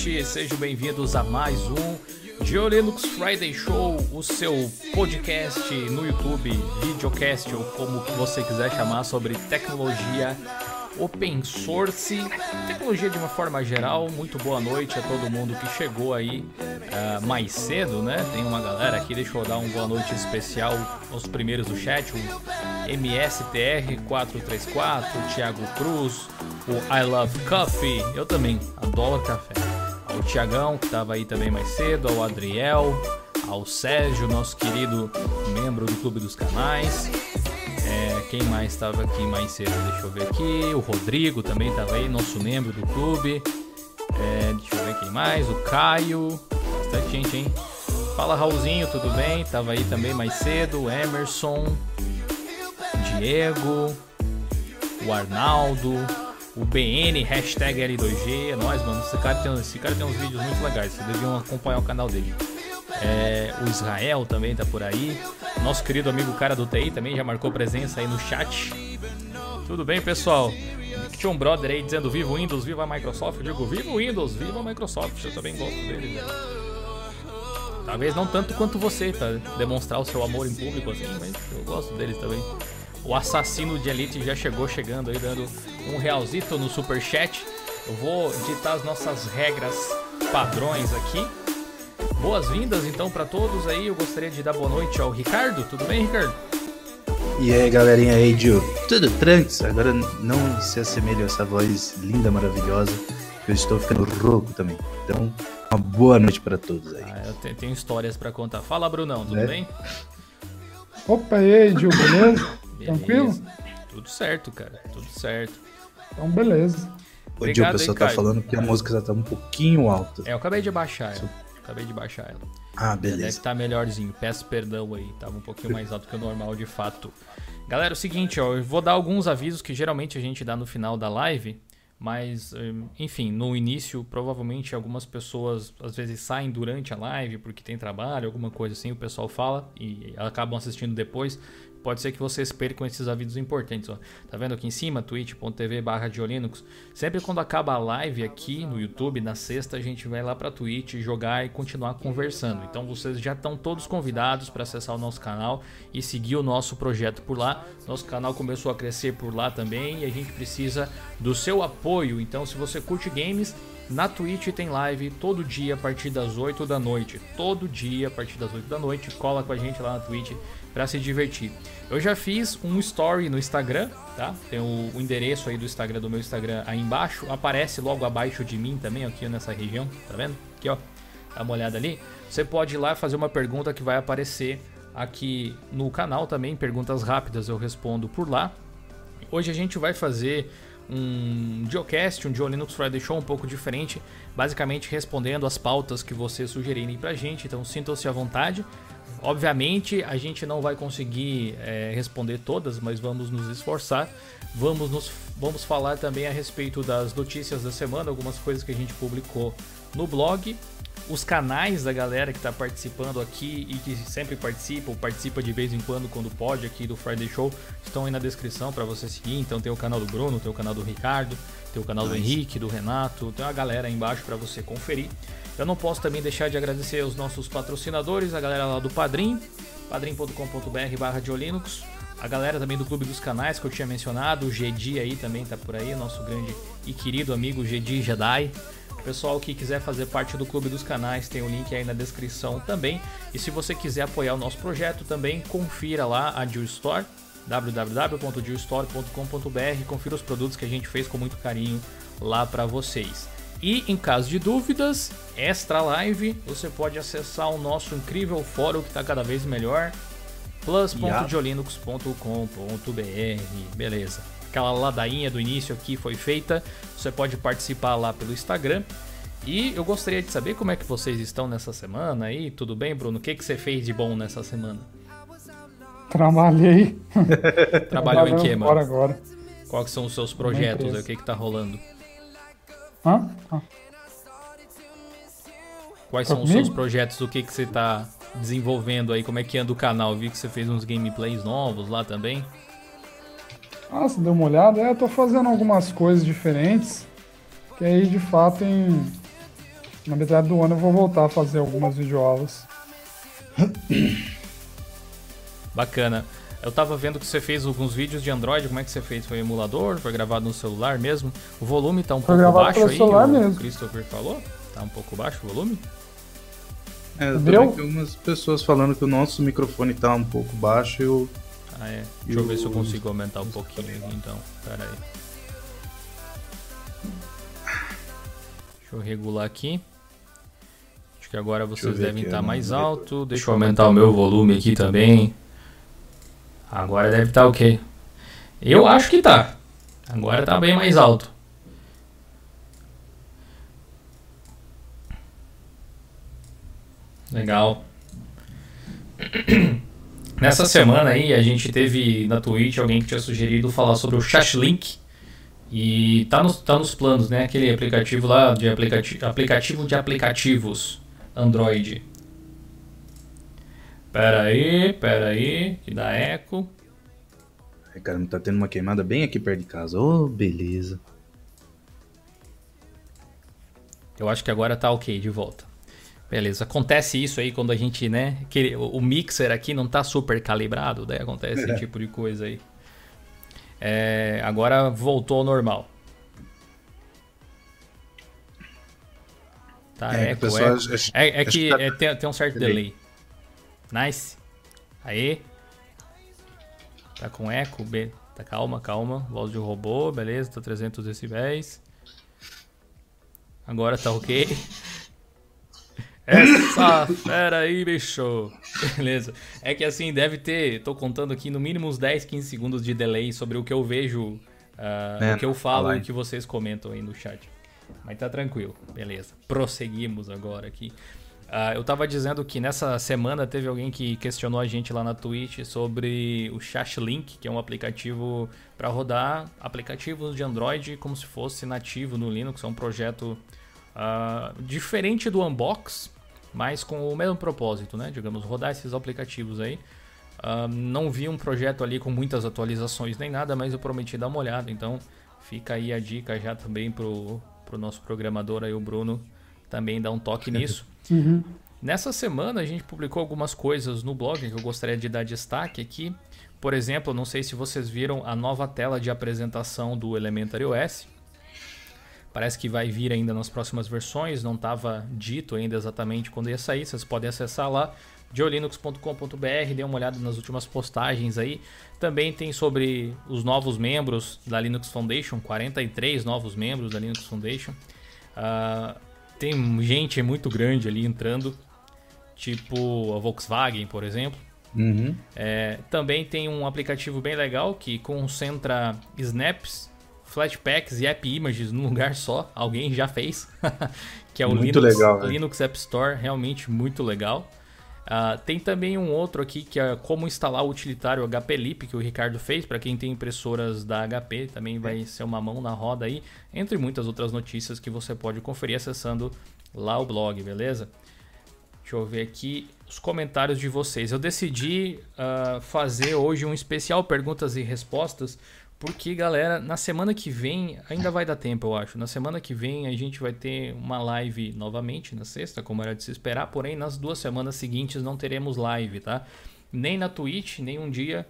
noite. Sejam bem-vindos a mais um Geolinux Friday Show, o seu podcast no YouTube, videocast ou como você quiser chamar sobre tecnologia open source, tecnologia de uma forma geral. Muito boa noite a todo mundo que chegou aí uh, mais cedo, né? Tem uma galera aqui, deixa eu dar uma boa noite especial aos primeiros do chat, o MSTR434, o Thiago Cruz, o I Love Coffee, eu também adoro café. Ao Tiagão, que estava aí também mais cedo, ao Adriel, ao Sérgio, nosso querido membro do Clube dos Canais. É, quem mais estava aqui mais cedo? Deixa eu ver aqui. O Rodrigo também estava aí, nosso membro do clube. É, deixa eu ver quem mais. O Caio. Bastante gente, hein? Fala Raulzinho, tudo bem? Tava aí também mais cedo. O Emerson. Diego. O Arnaldo. O BN, hashtag L2G. É nóis, mano. Esse cara, tem, esse cara tem uns vídeos muito legais. Vocês deviam acompanhar o canal dele. É, o Israel também tá por aí. Nosso querido amigo cara do TI também já marcou presença aí no chat. Tudo bem, pessoal? Tinha um brother aí dizendo viva o Windows, viva a Microsoft. Eu digo viva o Windows, viva a Microsoft. Eu também gosto dele. Né? Talvez não tanto quanto você, pra demonstrar o seu amor em público assim, mas eu gosto deles também. O assassino de Elite já chegou chegando aí, dando um realzito no super chat. Eu vou ditar as nossas regras padrões aqui. Boas-vindas então para todos aí. Eu gostaria de dar boa noite ao Ricardo. Tudo bem, Ricardo? E aí, galerinha aí, Gil? Tudo tranquilo? Agora não se assemelha a essa voz linda, maravilhosa, que eu estou ficando rouco também. Então, uma boa noite para todos aí. Ah, eu tenho histórias para contar. Fala, Brunão, tudo é? bem? Opa, e aí, Gil, beleza? beleza? Tranquilo? Tudo certo, cara, tudo certo. Então, beleza. Ô, Gil, o pessoal tá falando que a música já tá um pouquinho alta. É, eu acabei de baixar ela. Acabei de baixar ela. Ah, beleza. Deve estar tá melhorzinho. Peço perdão aí. Tava um pouquinho mais alto que o normal, de fato. Galera, é o seguinte, ó. Eu vou dar alguns avisos que geralmente a gente dá no final da live. Mas, hum, enfim, no início, provavelmente algumas pessoas às vezes saem durante a live porque tem trabalho, alguma coisa assim, o pessoal fala e acabam assistindo depois pode ser que vocês percam esses avisos importantes. Ó. Tá vendo aqui em cima? twitch.tv barra Diolinux. Sempre quando acaba a live aqui no YouTube, na sexta, a gente vai lá pra Twitch jogar e continuar conversando. Então vocês já estão todos convidados para acessar o nosso canal e seguir o nosso projeto por lá. Nosso canal começou a crescer por lá também e a gente precisa do seu apoio. Então se você curte games, na Twitch tem live todo dia a partir das 8 da noite. Todo dia a partir das 8 da noite. Cola com a gente lá na Twitch para se divertir. Eu já fiz um story no Instagram, tá? Tem o, o, endereço aí do Instagram do meu Instagram aí embaixo, aparece logo abaixo de mim também aqui nessa região, tá vendo? Aqui, ó. Dá uma olhada ali. Você pode ir lá fazer uma pergunta que vai aparecer aqui no canal também, perguntas rápidas eu respondo por lá. Hoje a gente vai fazer um Geocast, um Geo Linux Friday Show um pouco diferente, basicamente respondendo as pautas que vocês sugerirem pra gente, então sintam-se à vontade. Obviamente a gente não vai conseguir é, responder todas, mas vamos nos esforçar. Vamos, nos, vamos falar também a respeito das notícias da semana, algumas coisas que a gente publicou no blog. Os canais da galera que está participando aqui e que sempre participa, ou participa de vez em quando, quando pode, aqui do Friday Show, estão aí na descrição para você seguir. Então tem o canal do Bruno, tem o canal do Ricardo, tem o canal do Henrique, do Renato, tem uma galera aí embaixo para você conferir. Eu não posso também deixar de agradecer aos nossos patrocinadores, a galera lá do Padrim, padrim.com.br barra Linux, a galera também do Clube dos Canais que eu tinha mencionado, o Gedi aí também tá por aí, nosso grande e querido amigo Gedi Jedi. Pessoal que quiser fazer parte do Clube dos Canais tem o link aí na descrição também. E se você quiser apoiar o nosso projeto também, confira lá a Jill Store, www.jillstore.com.br, confira os produtos que a gente fez com muito carinho lá para vocês. E em caso de dúvidas, extra live, você pode acessar o nosso incrível fórum que está cada vez melhor, plus.diolinux.com.br, beleza. Aquela ladainha do início aqui foi feita, você pode participar lá pelo Instagram. E eu gostaria de saber como é que vocês estão nessa semana aí, tudo bem, Bruno? O que, que você fez de bom nessa semana? Trabalhei. Trabalhou em que, mano? Agora. Quais são os seus projetos? O que que tá rolando? Hã? Ah. Quais tá são comigo? os seus projetos? O que, que você está desenvolvendo aí? Como é que anda o canal? Vi que você fez uns gameplays novos lá também. Ah, você deu uma olhada? É, eu tô fazendo algumas coisas diferentes. Que aí, de fato, em... na metade do ano eu vou voltar a fazer algumas videoaulas. Bacana. Eu tava vendo que você fez alguns vídeos de Android, como é que você fez? Foi emulador? Foi gravado no celular mesmo? O volume tá um Foi pouco baixo aí? celular o mesmo. Christopher falou? Tá um pouco baixo o volume? É, eu Viu? também tenho umas pessoas falando que o nosso microfone tá um pouco baixo e eu. Ah, é. Deixa eu ver se eu consigo aumentar um pouquinho aqui, então. Pera aí. Deixa eu regular aqui. Acho que agora eu vocês devem aqui, estar eu mais vi. alto. Deixa eu aumentar o meu volume aqui também. Agora deve estar ok. Eu acho que tá. Agora tá bem mais alto. Legal. Nessa semana aí a gente teve na Twitch alguém que tinha sugerido falar sobre o Chatlink. E tá nos, tá nos planos, né? Aquele aplicativo lá de aplicati aplicativo de aplicativos Android. Pera aí, pera aí, que dá eco. Ai, caramba, tá tendo uma queimada bem aqui perto de casa. Ô, beleza. Eu acho que agora tá ok de volta. Beleza, acontece isso aí quando a gente, né? Que o mixer aqui não tá super calibrado, daí acontece esse tipo de coisa aí. É, agora voltou ao normal. Tá, É, eco, É, é acho que que tá- é, tem, tem um certo delay. Nice. Aí. Tá com eco? Be... Tá, calma, calma. Voz de robô, beleza, tá 300 decibéis. Agora tá ok. Essa fera aí, bicho. Beleza. É que assim, deve ter, tô contando aqui, no mínimo uns 10, 15 segundos de delay sobre o que eu vejo, ah, É, o que eu falo e o que vocês comentam aí no chat. Mas tá tranquilo, beleza. Prosseguimos agora aqui. Ah, eu tava dizendo que nessa semana teve alguém que questionou a gente lá na Twitch sobre o Shashlink, que é um aplicativo para rodar aplicativos de Android como se fosse nativo no Linux. É um projeto ah, diferente do Unbox, mas com o mesmo propósito, né? Digamos, rodar esses aplicativos aí. Ah, não vi um projeto ali com muitas atualizações nem nada, mas eu prometi dar uma olhada. Então fica aí a dica já também pro, pro nosso programador aí, o Bruno, também dar um toque nisso. Uhum. Nessa semana a gente publicou algumas coisas no blog que eu gostaria de dar destaque aqui. Por exemplo, não sei se vocês viram a nova tela de apresentação do Elementary OS. Parece que vai vir ainda nas próximas versões, não estava dito ainda exatamente quando ia sair. Vocês podem acessar lá, geolinux.com.br, dê uma olhada nas últimas postagens aí. Também tem sobre os novos membros da Linux Foundation, 43 novos membros da Linux Foundation. Ah, tem gente muito grande ali entrando, tipo a Volkswagen, por exemplo. Uhum. É, também tem um aplicativo bem legal que concentra snaps, flashbacks e app images num lugar só. Alguém já fez, que é o Muito Linux, legal, né? Linux App Store, realmente muito legal. Ah, tem também um outro aqui que é como instalar o utilitário HP Lip que o Ricardo fez para quem tem impressoras da HP, também vai ser uma mão na roda aí, entre muitas outras notícias que você pode conferir acessando lá o blog, beleza? Deixa eu ver aqui os comentários de vocês. Eu decidi ah, fazer hoje um especial perguntas e respostas, porque, galera, na semana que vem, ainda vai dar tempo, eu acho. Na semana que vem a gente vai ter uma live novamente, na sexta, como era de se esperar, porém nas duas semanas seguintes não teremos live, tá? Nem na Twitch, nem um dia,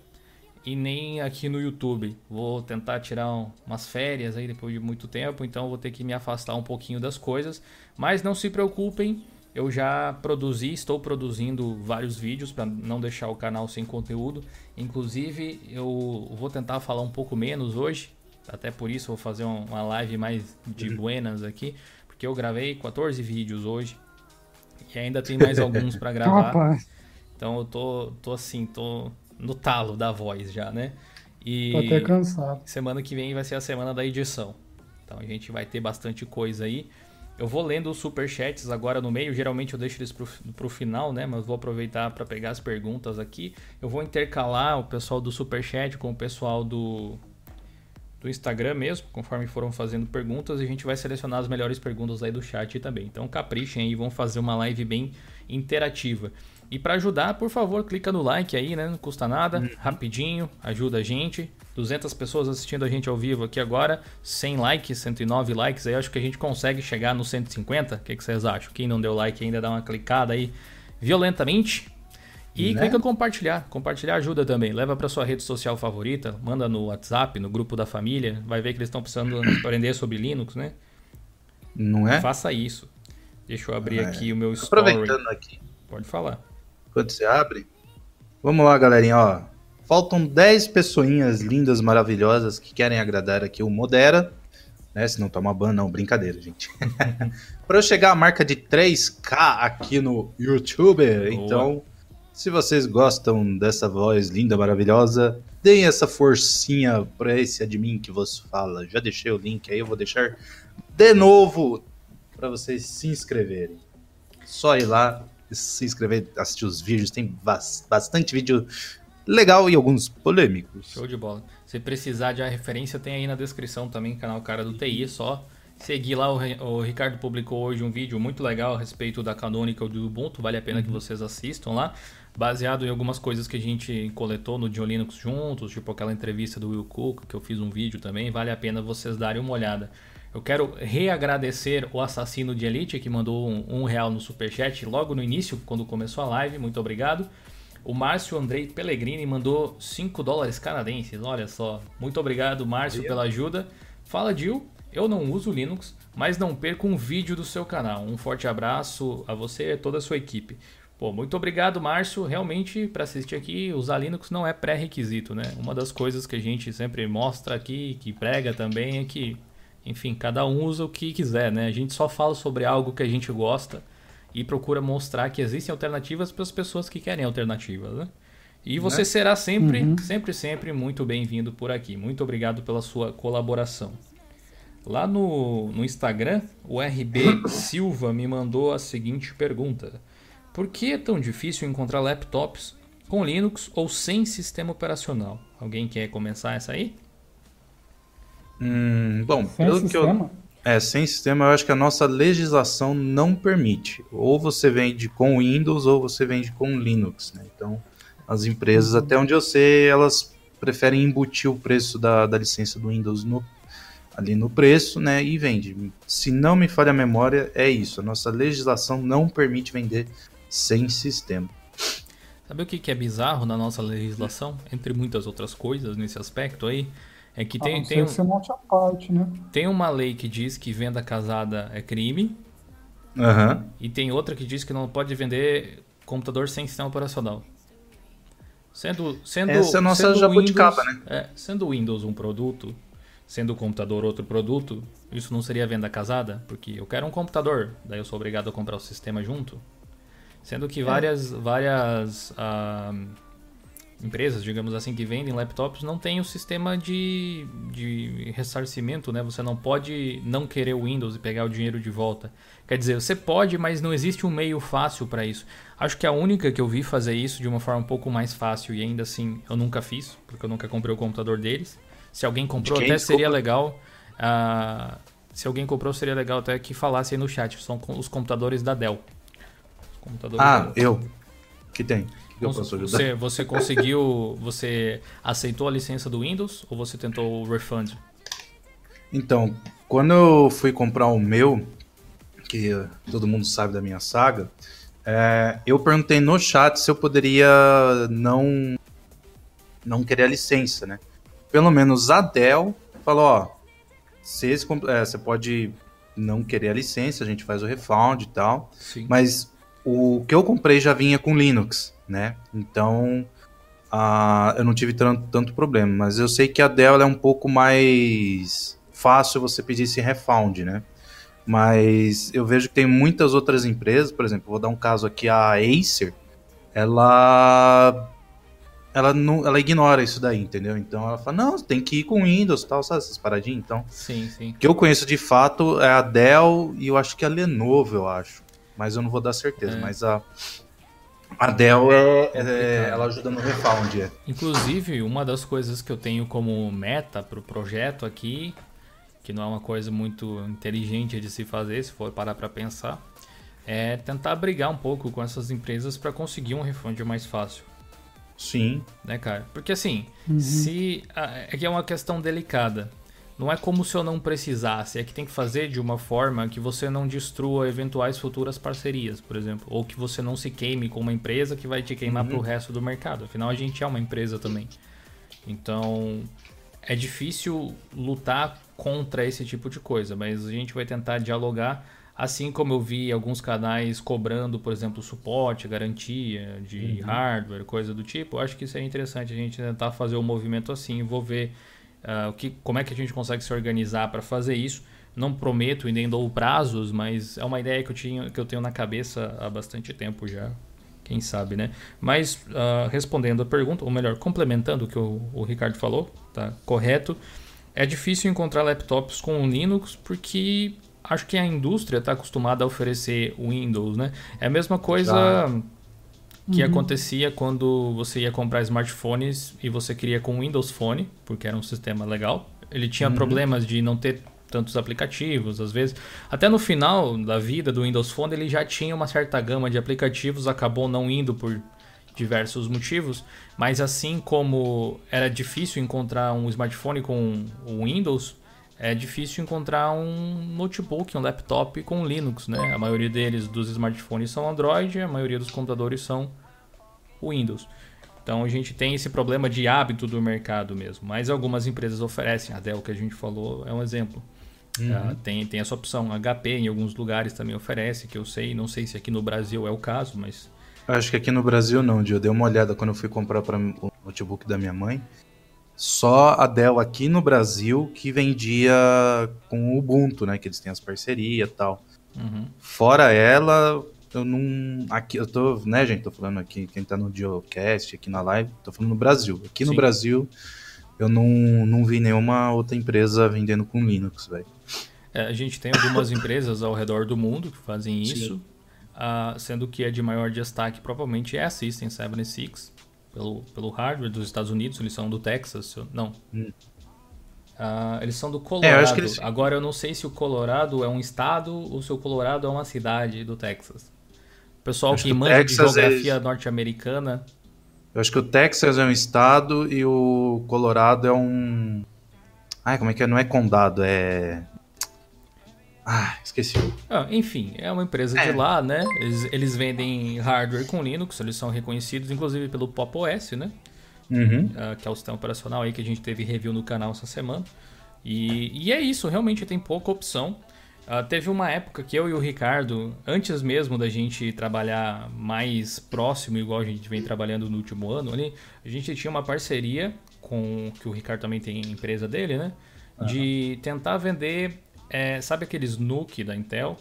e nem aqui no YouTube. Vou tentar tirar um- umas férias aí depois de muito tempo, então vou ter que me afastar um pouquinho das coisas. Mas não se preocupem, eu já produzi, estou produzindo vários vídeos para não deixar o canal sem conteúdo. Inclusive, eu vou tentar falar um pouco menos hoje, até por isso eu vou fazer um- uma live mais de buenas aqui, porque eu gravei 14 vídeos hoje e ainda tem mais alguns para gravar. Então eu tô, tô assim, tô no talo da voz já, né? E tô até cansado. semana que vem vai ser a semana da edição. Então a gente vai ter bastante coisa aí. Eu vou lendo os superchats agora no meio, geralmente eu deixo eles pro, pro final, né? Mas vou aproveitar para pegar as perguntas aqui. Eu vou intercalar o pessoal do superchat com o pessoal do, do Instagram mesmo, conforme foram fazendo perguntas, e a gente vai selecionar as melhores perguntas aí do chat também. Então caprichem aí, vão fazer uma live bem interativa. E para ajudar, por favor, clica no like aí, né? Não custa nada, rapidinho, ajuda a gente. 200 pessoas assistindo a gente ao vivo aqui agora, 100 likes, 109 likes, aí acho que a gente consegue chegar no 150. O que, que vocês acham? Quem não deu like ainda dá uma clicada aí violentamente. E Né? clica em compartilhar. Compartilhar ajuda também. Leva para sua rede social favorita, manda no WhatsApp, no grupo da família. Vai ver que eles estão precisando aprender sobre Linux, né? Não é? Faça isso. Deixa eu abrir É. aqui o meu story. Aproveitando aqui, Pode falar. Quando você abre. Vamos lá, galerinha, ó. Faltam 10 pessoinhas lindas, maravilhosas que querem agradar aqui o Modera. Né? Se não tomar ban, não, brincadeira, gente. Para eu chegar à marca de 3K aqui no YouTube, então, se vocês gostam dessa voz linda, maravilhosa, deem essa forcinha para esse admin que vos fala. Já deixei o link aí, eu vou deixar de novo para vocês se inscreverem. Só ir lá, se inscrever, assistir os vídeos, tem bas- bastante vídeo legal e alguns polêmicos. Show de bola. Se precisar de a referência, tem aí na descrição também, canal Cara do TI, é só seguir lá. O, Ricardo publicou hoje um vídeo muito legal a respeito da canônica do Ubuntu, vale a pena que vocês assistam lá, baseado em algumas coisas que a gente coletou no John Linux juntos, tipo aquela entrevista do Will Cook, que eu fiz um vídeo também, vale a pena vocês darem uma olhada. Eu quero reagradecer o assassino de Elite que mandou um, um real no superchat logo no início, quando começou a live. Muito obrigado. O Márcio Andrei Pellegrini mandou 5 dólares canadenses. Olha só. Muito obrigado, Márcio, pela ajuda. Fala, Gil. Eu não uso Linux, mas não perco um vídeo do seu canal. Um forte abraço a você e toda a sua equipe. Pô, muito obrigado, Márcio. Realmente, para assistir aqui, usar Linux não é pré-requisito, né? Uma das coisas que a gente sempre mostra aqui, que prega também, é que, enfim, cada um usa o que quiser, né? A gente só fala sobre algo que a gente gosta e procura mostrar que existem alternativas para as pessoas que querem alternativas, né? E você Né? será sempre, Uhum. sempre, sempre muito bem-vindo por aqui. Muito obrigado pela sua colaboração. Lá no, no Instagram, o RB Silva me mandou a seguinte pergunta: Por que é tão difícil encontrar laptops com Linux ou sem sistema operacional? Alguém quer começar essa aí? Hum, bom, Sem pelo que eu, sistema? É, sem sistema, eu acho que a nossa legislação não permite. Ou você vende com Windows ou você vende com Linux, né? Então, as empresas, até onde eu sei, elas preferem embutir o preço da, da licença do Windows no- ali no preço, né? E vende. Se não me falha a memória, é isso. A nossa legislação não permite vender sem sistema. Sabe o que que é bizarro na nossa legislação? Entre muitas outras coisas nesse aspecto aí, é que tem, não tem, ser um- que você monte a parte, né? tem uma lei que diz que venda casada é crime, Aham. E tem outra que diz que não pode vender computador sem sistema operacional. Sendo, sendo, Essa é a nossa sendo jabuticaba, Windows- É, sendo o Windows um produto, sendo o computador outro produto, isso não seria venda casada? Porque eu quero um computador, daí eu sou obrigado a comprar o sistema junto. Sendo que várias, várias ah, empresas, digamos assim, que vendem laptops não têm o sistema de, de ressarcimento, né? Você não pode não querer o Windows e pegar o dinheiro de volta. Quer dizer, você pode, mas não existe um meio fácil para isso. Acho que a única que eu vi fazer isso de uma forma um pouco mais fácil e ainda assim eu nunca fiz, porque eu nunca comprei o computador deles. Se alguém comprou, quem, até seria desculpa? legal. ah, se alguém comprou, seria legal até que falasse aí no chat. São os computadores da Dell. Computadores da Ah, Dell. eu. que tem? Eu posso ajudar? Você, você conseguiu. Você aceitou a licença do Windows ou você tentou o refund? Então, quando eu fui comprar o meu, que todo mundo sabe da minha saga, é, eu perguntei no chat se eu poderia não não querer a licença, né? Pelo menos a Dell falou, ó, é, você pode não querer a licença, a gente faz o refund e tal, Sim. mas o que eu comprei já vinha com Linux, né? Então ah, eu não tive tanto, tanto problema. Mas eu sei que a Dell é um pouco mais fácil você pedir esse refund, né? Mas eu vejo que tem muitas outras empresas, por exemplo, vou dar um caso aqui, a Acer, ela ela não, ela ignora isso daí, entendeu? Então ela fala, não, tem que ir com Windows, tal, sabe essas paradinhas. Então, Sim, sim. o que eu conheço de fato é a Dell e eu acho que a Lenovo, eu acho. Mas eu não vou dar certeza. É. Mas a, a Dell é, é- ela ajuda no refund. É. Inclusive, uma das coisas que eu tenho como meta para o projeto aqui, que não é uma coisa muito inteligente de se fazer, se for parar para pensar, é tentar brigar um pouco com essas empresas para conseguir um refund mais fácil. Sim. Né, cara? Porque assim, uhum. se. É que é uma questão delicada. Não é como se eu não precisasse, é que tem que fazer de uma forma que você não destrua eventuais futuras parcerias, por exemplo. Ou que você não se queime com uma empresa que vai te queimar uhum. pro resto do mercado. Afinal, a gente é uma empresa também. Então, é difícil lutar contra esse tipo de coisa, mas a gente vai tentar dialogar. Assim como eu vi alguns canais cobrando, por exemplo, suporte, garantia de uhum. hardware, coisa do tipo, eu acho que isso é interessante a gente tentar fazer um movimento assim, envolver Uh, que, como é que a gente consegue se organizar para fazer isso? Não prometo e nem dou prazos, mas é uma ideia que eu, tinha, que eu tenho na cabeça há bastante tempo já. Quem sabe, né? Mas uh, respondendo a pergunta, ou melhor, complementando o que o, o Ricardo falou, tá correto. É difícil encontrar laptops com Linux porque acho que a indústria está acostumada a oferecer Windows, né? É a mesma coisa. Que uhum. acontecia quando você ia comprar smartphones e você queria com Windows Phone, porque era um sistema legal. Ele tinha uhum. problemas de não ter tantos aplicativos, às vezes. Até no final da vida do Windows Phone, ele já tinha uma certa gama de aplicativos, acabou não indo por diversos motivos, mas assim como era difícil encontrar um smartphone com o Windows, é difícil encontrar um notebook, um laptop com Linux, né? A maioria deles dos smartphones são Android, a maioria dos computadores são Windows. Então a gente tem esse problema de hábito do mercado mesmo. Mas algumas empresas oferecem, a Dell que a gente falou é um exemplo. Uhum. Uh, tem, tem essa opção. HP em alguns lugares também oferece, que eu sei. Não sei se aqui no Brasil é o caso, mas. Acho que aqui no Brasil não, Dio. Eu dei uma olhada quando eu fui comprar para o notebook da minha mãe. Só a Dell aqui no Brasil que vendia com o Ubuntu, né? Que eles têm as parcerias e tal. Uhum. Fora ela, eu não. Aqui, eu tô, né, gente? Tô falando aqui, quem tá no Geocast, aqui na live, tô falando no Brasil. Aqui Sim. no Brasil, eu não, não vi nenhuma outra empresa vendendo com Linux, velho. É, a gente tem algumas empresas ao redor do mundo que fazem isso, uh, sendo que a de maior destaque provavelmente é a System 76, pelo, pelo hardware dos Estados Unidos, eles são do Texas, não. Hum. Uh, eles são do Colorado. É, eu eles... Agora eu não sei se o Colorado é um estado ou se o Colorado é uma cidade do Texas. Pessoal que, que manja de geografia é... norte-americana. Eu acho que o Texas é um estado e o Colorado é um. Ai, como é que é? Não é condado, é. Ah, esqueci. Ah, enfim, é uma empresa é. de lá, né? Eles, eles, vendem hardware com Linux, eles são reconhecidos inclusive pelo Pop OS, né? Uhum. Uh, que é o sistema operacional aí que a gente teve review no canal essa semana. E, e é isso, realmente tem pouca opção. Uh, teve uma época que eu e o Ricardo, antes mesmo da gente trabalhar mais próximo, igual a gente vem trabalhando no último ano ali, a gente tinha uma parceria com que o Ricardo também tem empresa dele, né? Uhum. De tentar vender, é, sabe aqueles NUC da Intel?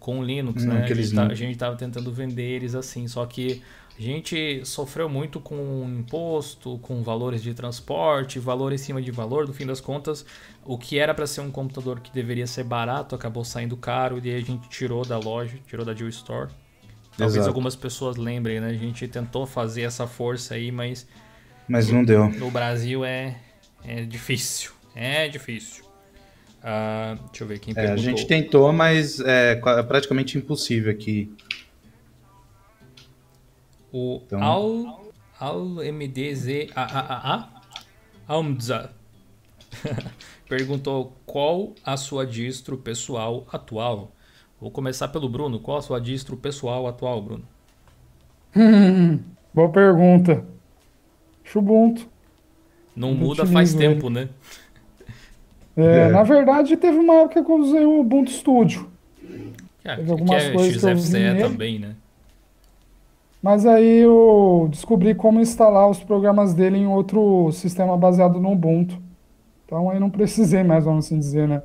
Com Linux, hum, né? A gente, tá, a gente tava tentando vender eles assim, só que a gente sofreu muito com imposto, com valores de transporte, valor em cima de valor. No fim das contas, o que era para ser um computador que deveria ser barato acabou saindo caro e aí a gente tirou da loja, tirou da Jill Store. Talvez Exato. algumas pessoas lembrem, né? A gente tentou fazer essa força aí, mas. Mas não deu. No Brasil é, é difícil. É difícil. Uh, deixa eu ver quem perguntou. É, a gente tentou, mas é, é praticamente impossível aqui o então... Al, Al MDZ AAA Almza perguntou qual a sua distro pessoal atual. Vou começar pelo Bruno. Qual a sua distro pessoal atual, Bruno? boa pergunta. Ubuntu. Não muda faz tempo, né? É, é. Na verdade, teve uma época que eu usei o Ubuntu Studio. É, teve algumas que é coisas XFCE que eu também, né? Mas aí eu descobri como instalar os programas dele em outro sistema baseado no Ubuntu. Então aí não precisei mais, vamos assim dizer, né?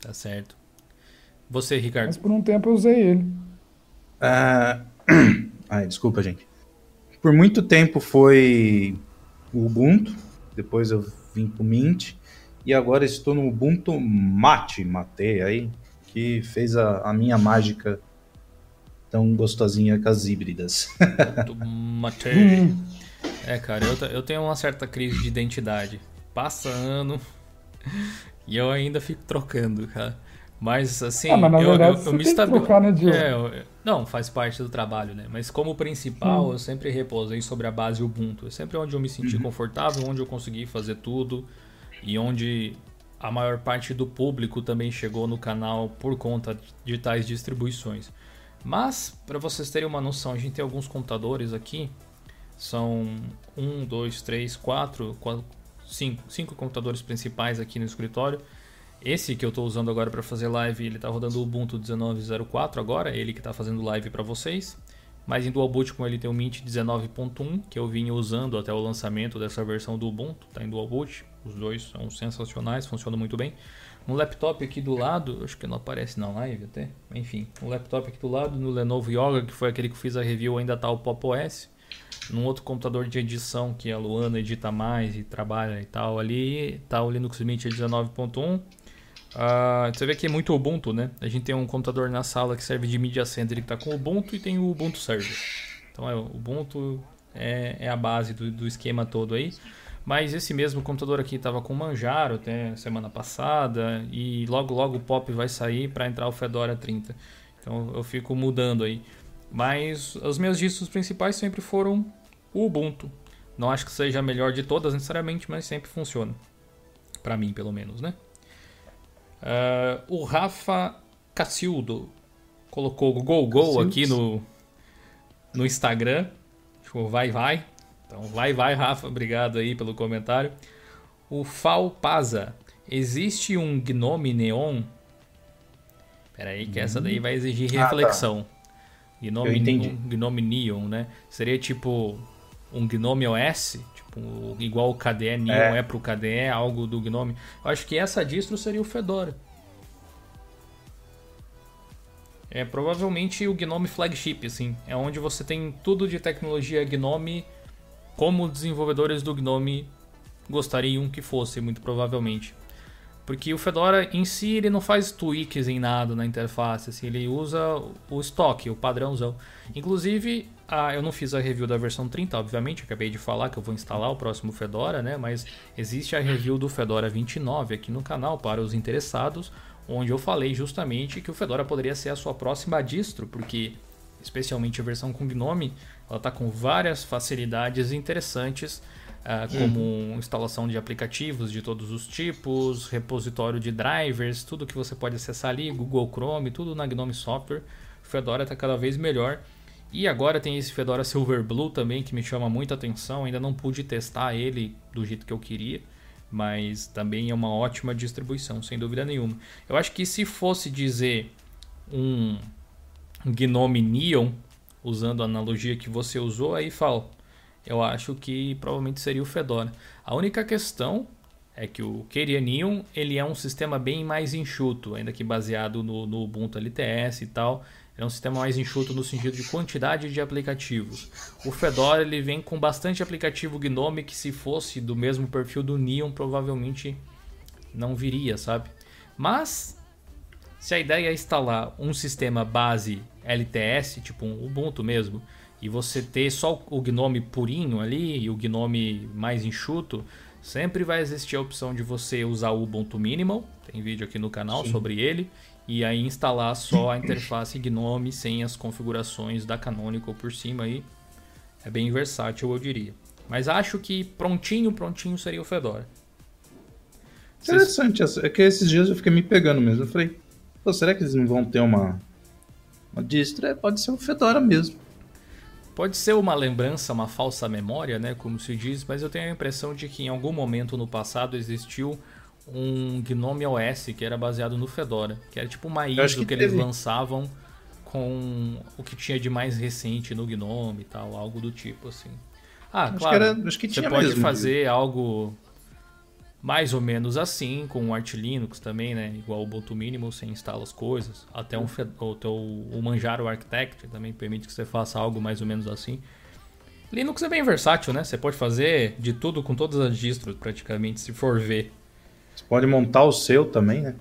Tá certo. Você, Ricardo? Mas por um tempo eu usei ele. Uh... Ai, desculpa, gente. Por muito tempo foi o Ubuntu, depois eu vim pro Mint e agora estou no Ubuntu Mate, matei aí, que fez a, a minha mágica tão gostosinha com as híbridas. Matei. é, cara, eu, eu tenho uma certa crise de identidade. Passa ano e eu ainda fico trocando, cara. Mas assim, Ah, mas na eu, verdade eu, você eu me tem que estabe- trocar, né, Diogo? É, eu- não, faz parte do trabalho, né? Mas como principal, Hum. eu sempre repousei sobre a base Ubuntu. É sempre onde eu me senti confortável, onde eu consegui fazer tudo e onde a maior parte do público também chegou no canal por conta de tais distribuições. Mas, para vocês terem uma noção, a gente tem alguns computadores aqui. São um, dois, três, quatro, quatro cinco, cinco computadores principais aqui no escritório. Esse que eu estou usando agora para fazer live, ele está rodando o Ubuntu 19.04 agora, ele que está fazendo live para vocês. Mas em Dual Boot com ele tem o Mint 19.1, que eu vinha usando até o lançamento dessa versão do Ubuntu, tá em Dual Boot. Os dois são sensacionais, funcionam muito bem. Um laptop aqui do lado, acho que não aparece na live até, enfim, um laptop aqui do lado no Lenovo Yoga, que foi aquele que eu fiz a review, ainda tá o Pop OS. Num outro computador de edição que a Luana edita mais e trabalha e tal ali, tá o Linux Mint 19.1. Ah, você vê que é muito Ubuntu, né? A gente tem um computador na sala que serve de Media Center que tá com Ubuntu e tem o Ubuntu Server. Então é, o Ubuntu é, é a base do, do esquema todo aí. Mas esse mesmo computador aqui estava com Manjaro até semana passada e logo logo o Pop vai sair para entrar o Fedora 30. Então eu fico mudando aí. Mas as minhas distros principais sempre foram o Ubuntu. Não acho que seja a melhor de todas necessariamente, mas sempre funciona. Para mim, pelo menos, né? Ah, o Rafa Cacildo colocou o Gol Gol aqui no, no Instagram. Tipo, vai, vai. Então, vai, vai, Rafa. Obrigado aí pelo comentário. O Fal Paza. Existe um Gnome Neon? Pera aí, que essa daí vai exigir Ah, tá. reflexão. Gnome, um Gnome Neon, né? Seria tipo um Gnome OS? Tipo, igual o KDE Neon é, É. pro KDE, algo do Gnome. Eu acho que essa distro seria o Fedora. É provavelmente o Gnome Flagship, assim. É onde você tem tudo de tecnologia Gnome como desenvolvedores do Gnome gostariam que fosse, muito provavelmente. Porque o Fedora em si ele não faz tweaks em nada na interface, assim, ele usa o estoque, o padrãozão. Inclusive, ah, eu não fiz a review da versão 30, obviamente, acabei de falar que eu vou instalar o próximo Fedora, né? Mas existe a review do Fedora 29 aqui no canal para os interessados, onde eu falei justamente que o Fedora poderia ser a sua próxima distro, porque especialmente a versão com Gnome, ela está com várias facilidades interessantes, ah, como instalação de aplicativos de todos os tipos, repositório de drivers, tudo que você pode acessar ali, Google Chrome, tudo na Gnome Software. O Fedora está cada vez melhor. E agora tem esse Fedora Silverblue também que me chama muita atenção. Ainda não pude testar ele do jeito que eu queria, mas também é uma ótima distribuição, sem dúvida nenhuma. Eu acho que se fosse dizer um Gnome Neon, usando a analogia que você usou, aí falo, eu acho que provavelmente seria o Fedora. A única questão é que o Keria Neon ele é um sistema bem mais enxuto, ainda que baseado no, no Ubuntu LTS e tal. É um sistema mais enxuto no sentido de quantidade de aplicativos. O Fedora ele vem com bastante aplicativo Gnome que se fosse do mesmo perfil do Neon provavelmente não viria, sabe? Mas se a ideia é instalar um sistema base LTS, tipo um Ubuntu mesmo, e você ter só o Gnome purinho ali e o Gnome mais enxuto, sempre vai existir a opção de você usar o Ubuntu Minimal, tem vídeo aqui no canal Sim. sobre ele, e aí instalar só a interface Gnome sem as configurações da Canonical por cima aí. É bem versátil, eu diria. Mas acho que prontinho, prontinho seria o Fedora. Interessante, essa- é que esses dias eu fiquei me pegando mesmo. Eu falei, será que eles não vão ter uma, uma distro? É, pode ser o Fedora mesmo. Pode ser uma lembrança, uma falsa memória, né, como se diz, mas eu tenho a impressão de que em algum momento no passado existiu um Gnome OS que era baseado no Fedora, que era tipo uma ISO que que, eles lançavam com o que tinha de mais recente no Gnome e tal, algo do tipo assim. Ah, Acho claro. que era- acho que você tinha pode mesmo, fazer algo mais ou menos assim com o Arch Linux também, né? Igual o Ubuntu Minimal, você instala as coisas. Até um, o, teu, o Manjaro Architect também permite que você faça algo mais ou menos assim. Linux é bem versátil, né? Você pode fazer de tudo com todas as distros praticamente, se for ver. Você pode montar o seu também, né?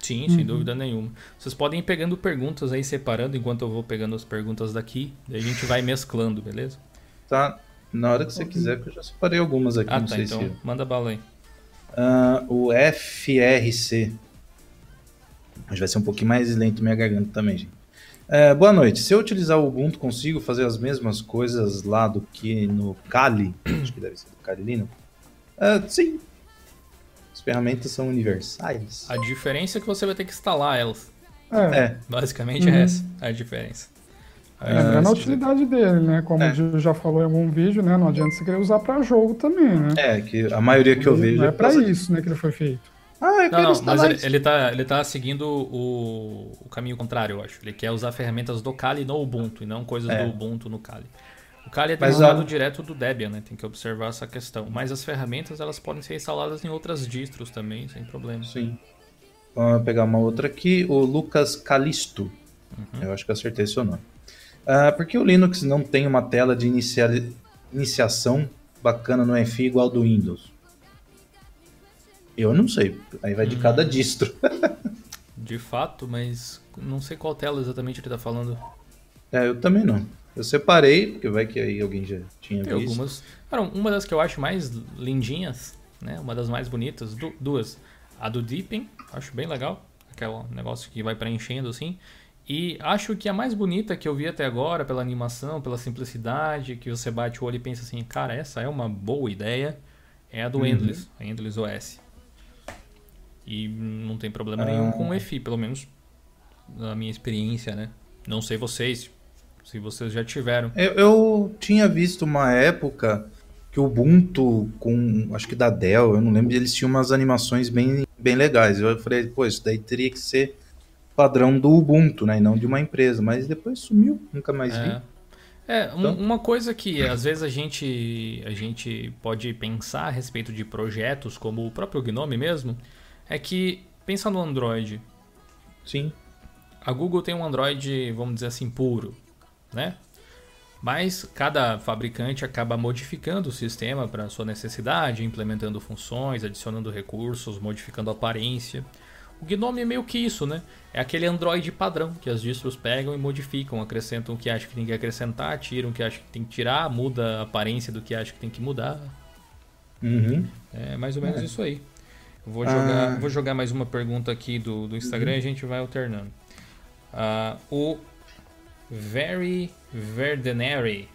Sim, sem dúvida nenhuma. Vocês podem ir pegando perguntas aí separando enquanto eu vou pegando as perguntas daqui. Daí a gente vai mesclando, beleza? Tá na hora que você quiser, que eu já separei algumas aqui, Ah, não tá. sei Então, se... manda bala aí. Ah, o FRC. Hoje vai ser um pouquinho mais lento minha garganta também, gente. É, boa noite. Se eu utilizar o Ubuntu, consigo fazer as mesmas coisas lá do que no Kali? Acho que deve ser do Kali Linux. É, sim. As ferramentas são universais. A diferença é que você vai ter que instalar elas. É, É, Basicamente Uhum. é essa a diferença. Aí, lembrando a utilidade dele, né? Como É. o Gil já falou em algum vídeo, né? Não adianta você querer usar pra jogo também, né? é, que a maioria que eu vejo Não é pra causa isso, né, que ele foi feito. Ah, eu Não, não, mas ele, ele, tá, ele tá seguindo o, o caminho contrário, eu acho. Ele quer usar ferramentas do Kali no Ubuntu e não coisas É. do Ubuntu no Kali. O Kali é derivado ó- direto do Debian, né? Tem que observar essa questão. Mas as ferramentas elas podem ser instaladas em outras distros também, sem problema. Sim. Vamos pegar uma outra aqui. O Lucas Calisto. Eu acho que eu acertei seu nome. Ah, por que o Linux não tem uma tela de inicia- iniciação bacana no FI igual ao do Windows? Eu não sei. Aí vai de cada distro. De fato, mas não sei qual tela exatamente ele tá falando. É, eu também não. Eu separei, porque vai que aí alguém já tinha Tem visto. algumas. Cara, uma das que eu acho mais lindinhas, né? Uma das mais bonitas, du- duas. A do Deepin, acho bem legal. Aquele negócio que vai preenchendo assim. E acho que a mais bonita que eu vi até agora, pela animação, pela simplicidade, que você bate o olho e pensa assim, cara, essa é uma boa ideia, é a do Uhum. Endless, a Endless OS. E não tem problema Ah. nenhum com o EFI, pelo menos na minha experiência, né? Não sei vocês, se vocês já tiveram. Eu, eu tinha visto uma época que o Ubuntu com, acho que da Dell, eu não lembro, eles tinham umas animações bem, bem legais. Eu falei, pô, isso daí teria que ser padrão do Ubuntu, né, e não de uma empresa. Mas depois sumiu, nunca mais vi. É, É, Então- uma coisa que às vezes a gente, a gente pode pensar a respeito de projetos, como o próprio Gnome mesmo, é que, pensa no Android. Sim. A Google tem um Android, vamos dizer assim, puro, né? Mas cada fabricante acaba modificando o sistema para sua necessidade, implementando funções, adicionando recursos, modificando a aparência. O Gnome é meio que isso, né? É aquele Android padrão que as distros pegam e modificam, acrescentam o que acham que tem que acrescentar, tiram o que acham que tem que tirar, muda a aparência do que acham que tem que mudar. Uhum. É mais ou menos É. isso aí. Eu vou Ah. Uhum. jogar, vou jogar mais uma pergunta aqui do, do Instagram e a gente vai alternando. Ah, o Very Verdenary,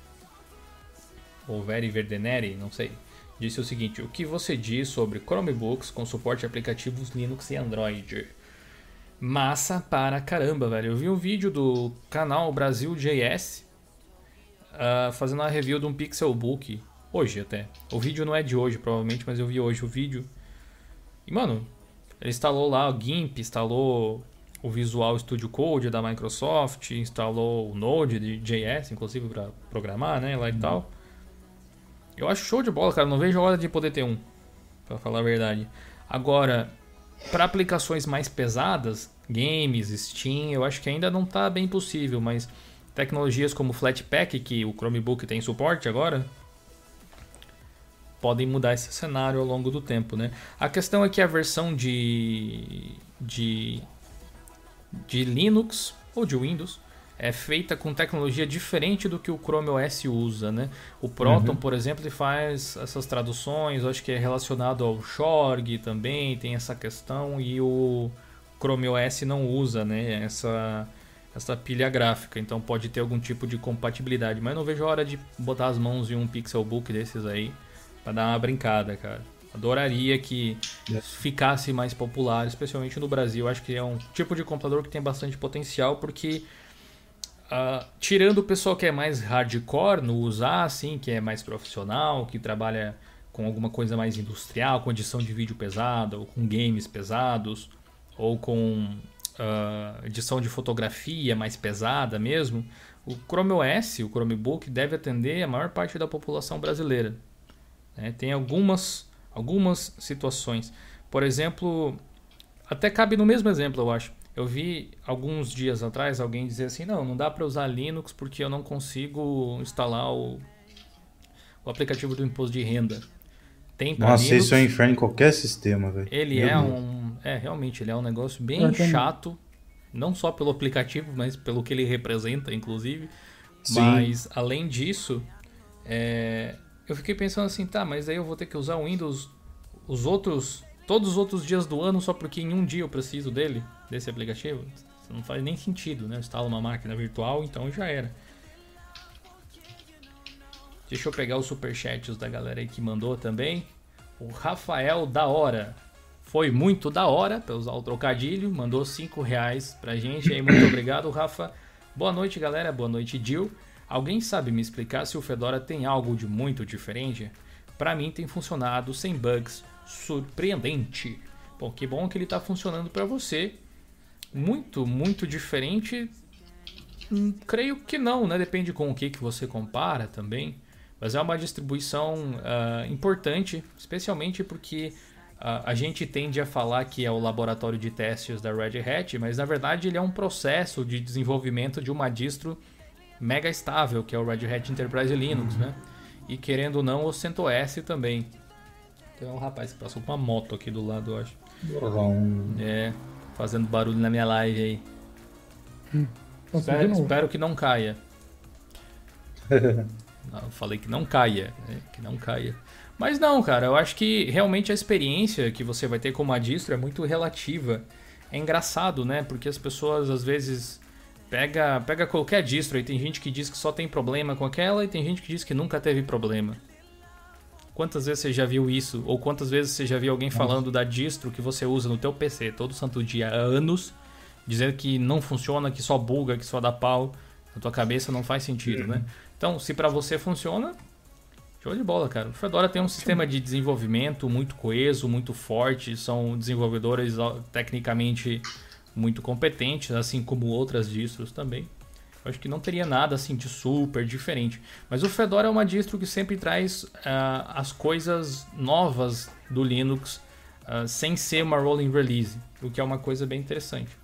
ou Very Verdenary, não sei, disse o seguinte: O que você diz sobre Chromebooks com suporte a aplicativos Linux e Android? Massa para caramba, velho. Eu vi um vídeo do canal Brasil JS ah, fazendo uma review de um Pixelbook hoje até. O vídeo não é de hoje, provavelmente, mas eu vi hoje o vídeo. E mano, ele instalou lá o GIMP, instalou o Visual Studio Code da Microsoft, instalou o Node de JS, inclusive para programar, né, lá e tal. Eu acho show de bola, cara. Não vejo a hora de poder ter um, para falar a verdade. Agora, para aplicações mais pesadas, games, Steam, eu acho que ainda não tá bem possível, mas tecnologias como Flatpak, que o Chromebook tem suporte agora, podem mudar esse cenário ao longo do tempo, né? A questão é que a versão de, de, de Linux ou de Windows é feita com tecnologia diferente do que o Chrome OS usa, né? O Proton, Uhum. por exemplo, ele faz essas traduções, eu acho que é relacionado ao Shorg também, tem essa questão, e o Chrome OS não usa, né? Essa, essa pilha gráfica, então pode ter algum tipo de compatibilidade, mas não vejo a hora de botar as mãos em um Pixelbook desses aí Pra dar uma brincada, cara. Adoraria que ficasse mais popular, especialmente no Brasil. Acho que é um tipo de computador que tem bastante potencial, porque ah, tirando o pessoal que é mais hardcore no usar, assim, que é mais profissional, que trabalha com alguma coisa mais industrial, com edição de vídeo pesada, ou com games pesados, ou com ah, edição de fotografia mais pesada mesmo, o Chrome OS, o Chromebook, deve atender a maior parte da população brasileira. né? Tem algumas, algumas situações. Por exemplo, até cabe no mesmo exemplo, eu acho. Eu vi alguns dias atrás alguém dizer assim: não, não dá para usar Linux porque eu não consigo instalar o, o aplicativo do imposto de renda. Tem Nossa, Linux. isso é um inferno em qualquer sistema, velho. Ele Meu é Deus. um. É, realmente, ele é um negócio bem Eu também. chato. Não só pelo aplicativo, mas pelo que ele representa, inclusive. Sim. Mas, além disso, é, eu fiquei pensando assim, tá, mas aí eu vou ter que usar o Windows, os outros todos os outros dias do ano só porque em um dia eu preciso dele, desse aplicativo. Não faz nem sentido, né? Eu instalo uma máquina virtual, então já era. Deixa eu pegar os superchats da galera aí que mandou também. O Rafael da Hora. Foi muito da hora, para usar o trocadilho. Mandou 5 reais pra gente aí. Muito obrigado, Rafa. Boa noite, galera. Boa noite, Jill. Alguém sabe me explicar se o Fedora tem algo de muito diferente? Para mim tem funcionado sem bugs. Surpreendente. Bom, que bom que ele está funcionando para você. Muito, muito diferente. Hum, creio que não, né? Depende com o que, que você compara também. Mas é uma distribuição uh, importante, especialmente porque uh, a gente tende a falar que é o laboratório de testes da Red Hat, mas na verdade ele é um processo de desenvolvimento de uma distro mega estável, que é o Red Hat Enterprise Linux, uhum. né? E querendo ou não, o CentOS também. Tem um rapaz que passou com uma moto aqui do lado, eu acho. Uhum. É, fazendo barulho na minha live aí. Hum, espero, espero que não caia. eu falei que não caia, né? que não caia. Mas não, cara, eu acho que realmente a experiência que você vai ter com uma distro é muito relativa. É engraçado, né? Porque as pessoas às vezes Pega, pega qualquer distro e tem gente que diz que só tem problema com aquela e tem gente que diz que nunca teve problema. Quantas vezes você já viu isso? Ou quantas vezes você já viu alguém falando da distro que você usa no teu PC todo santo dia há anos, dizendo que não funciona, que só buga, que só dá pau, na tua cabeça não faz sentido, uhum. né? Então, se para você funciona, show de bola, cara. O Fedora tem um sistema de desenvolvimento muito coeso, muito forte, são desenvolvedores tecnicamente muito competentes, assim como outras distros também. Eu acho que não teria nada assim de super diferente. Mas o Fedora é uma distro que sempre traz uh, as coisas novas do Linux uh, sem ser uma rolling release, o que é uma coisa bem interessante.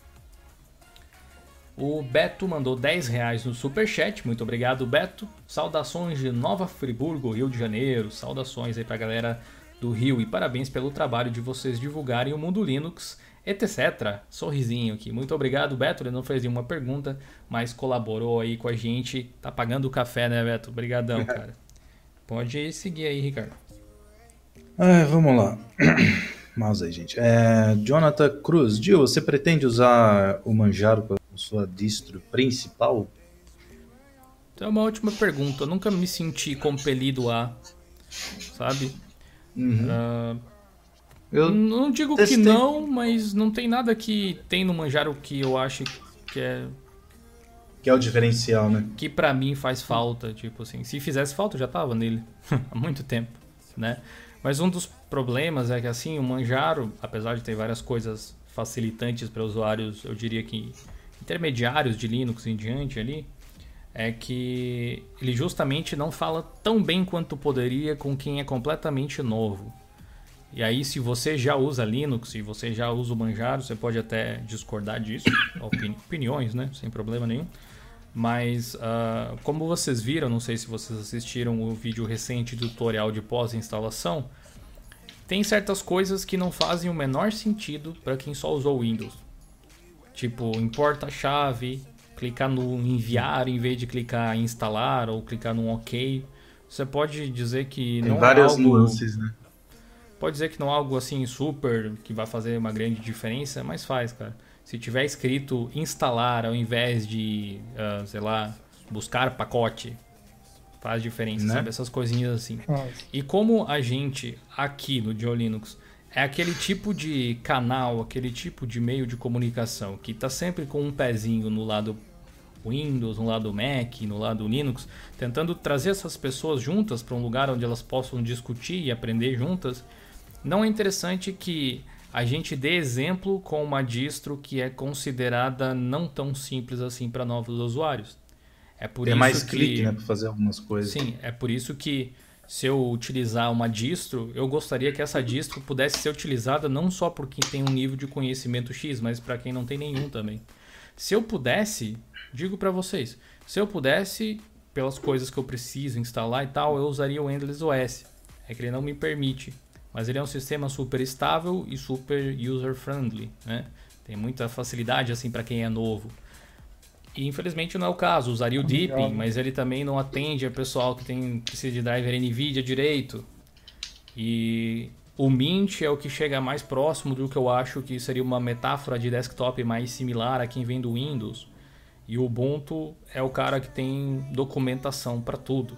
O Beto mandou 10 reais no Superchat. Muito obrigado, Beto. Saudações de Nova Friburgo, Rio de Janeiro. Saudações aí pra galera do Rio e parabéns pelo trabalho de vocês divulgarem o mundo Linux etc. Sorrisinho aqui. Muito obrigado, Beto. Ele não fez nenhuma pergunta, mas colaborou aí com a gente. Tá pagando o café, né, Beto? Obrigadão, cara. Pode seguir aí, Ricardo. Ah, vamos lá. Mouse aí, gente. É, Jonathan Cruz. Gil, você pretende usar o Manjaro como sua distro principal? Então é uma ótima pergunta. Eu nunca me senti compelido a, sabe? Uhum. Uh, eu não digo testei. que não, mas não tem nada que tem no Manjaro que eu acho que é que é o diferencial, né? Que para mim faz falta, tipo assim, se fizesse falta eu já tava nele há muito tempo, né? Mas um dos problemas é que assim, o Manjaro, apesar de ter várias coisas facilitantes para usuários, eu diria que intermediários de Linux em diante ali, é que ele justamente não fala tão bem quanto poderia com quem é completamente novo. E aí, se você já usa Linux, se você já usa o Manjaro, você pode até discordar disso, opini opiniões, né? Sem problema nenhum. Mas, uh, como vocês viram, não sei se vocês assistiram o vídeo recente tutorial de pós-instalação, tem certas coisas que não fazem o menor sentido para quem só usou Windows. Tipo, importa a chave, clicar no enviar em vez de clicar em instalar ou clicar no OK. Você pode dizer que tem não várias é algo... nuances, né? Pode dizer que não é algo assim super que vai fazer uma grande diferença, mas faz, cara. Se tiver escrito instalar ao invés de, uh, sei lá, buscar pacote, faz diferença, né? sabe? Essas coisinhas assim. E como a gente aqui no Dio Linux é aquele tipo de canal, aquele tipo de meio de comunicação que está sempre com um pezinho no lado Windows, no lado Mac, no lado Linux, tentando trazer essas pessoas juntas para um lugar onde elas possam discutir e aprender juntas não é interessante que a gente dê exemplo com uma distro que é considerada não tão simples assim para novos usuários. É por Tem isso mais que... clique, né, para fazer algumas coisas. Sim, é por isso que se eu utilizar uma distro, eu gostaria que essa distro pudesse ser utilizada não só por quem tem um nível de conhecimento X, mas para quem não tem nenhum também. Se eu pudesse, digo para vocês, se eu pudesse, pelas coisas que eu preciso instalar e tal, eu usaria o Endless OS. É que ele não me permite. Mas ele é um sistema super estável e super user-friendly, né? Tem muita facilidade assim para quem é novo. E infelizmente não é o caso. Usaria o Deepin, mas ele também não atende a pessoal que tem precisa de driver NVIDIA direito. E o Mint é o que chega mais próximo do que eu acho que seria uma metáfora de desktop mais similar a quem vem do Windows. E o Ubuntu é o cara que tem documentação para tudo.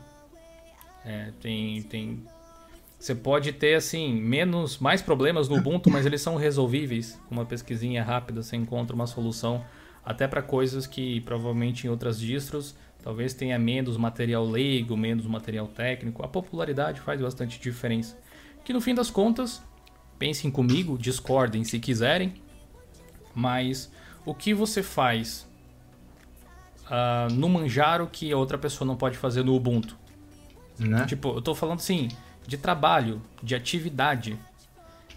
É, tem, tem você pode ter assim menos mais problemas no Ubuntu, mas eles são resolvíveis. Com uma pesquisinha rápida você encontra uma solução até para coisas que provavelmente em outras distros talvez tenha menos material leigo, menos material técnico. A popularidade faz bastante diferença. Que no fim das contas, pensem comigo, discordem se quiserem, mas o que você faz uh, no Manjaro que a outra pessoa não pode fazer no Ubuntu? Né? Tipo, eu tô falando assim, de trabalho, de atividade.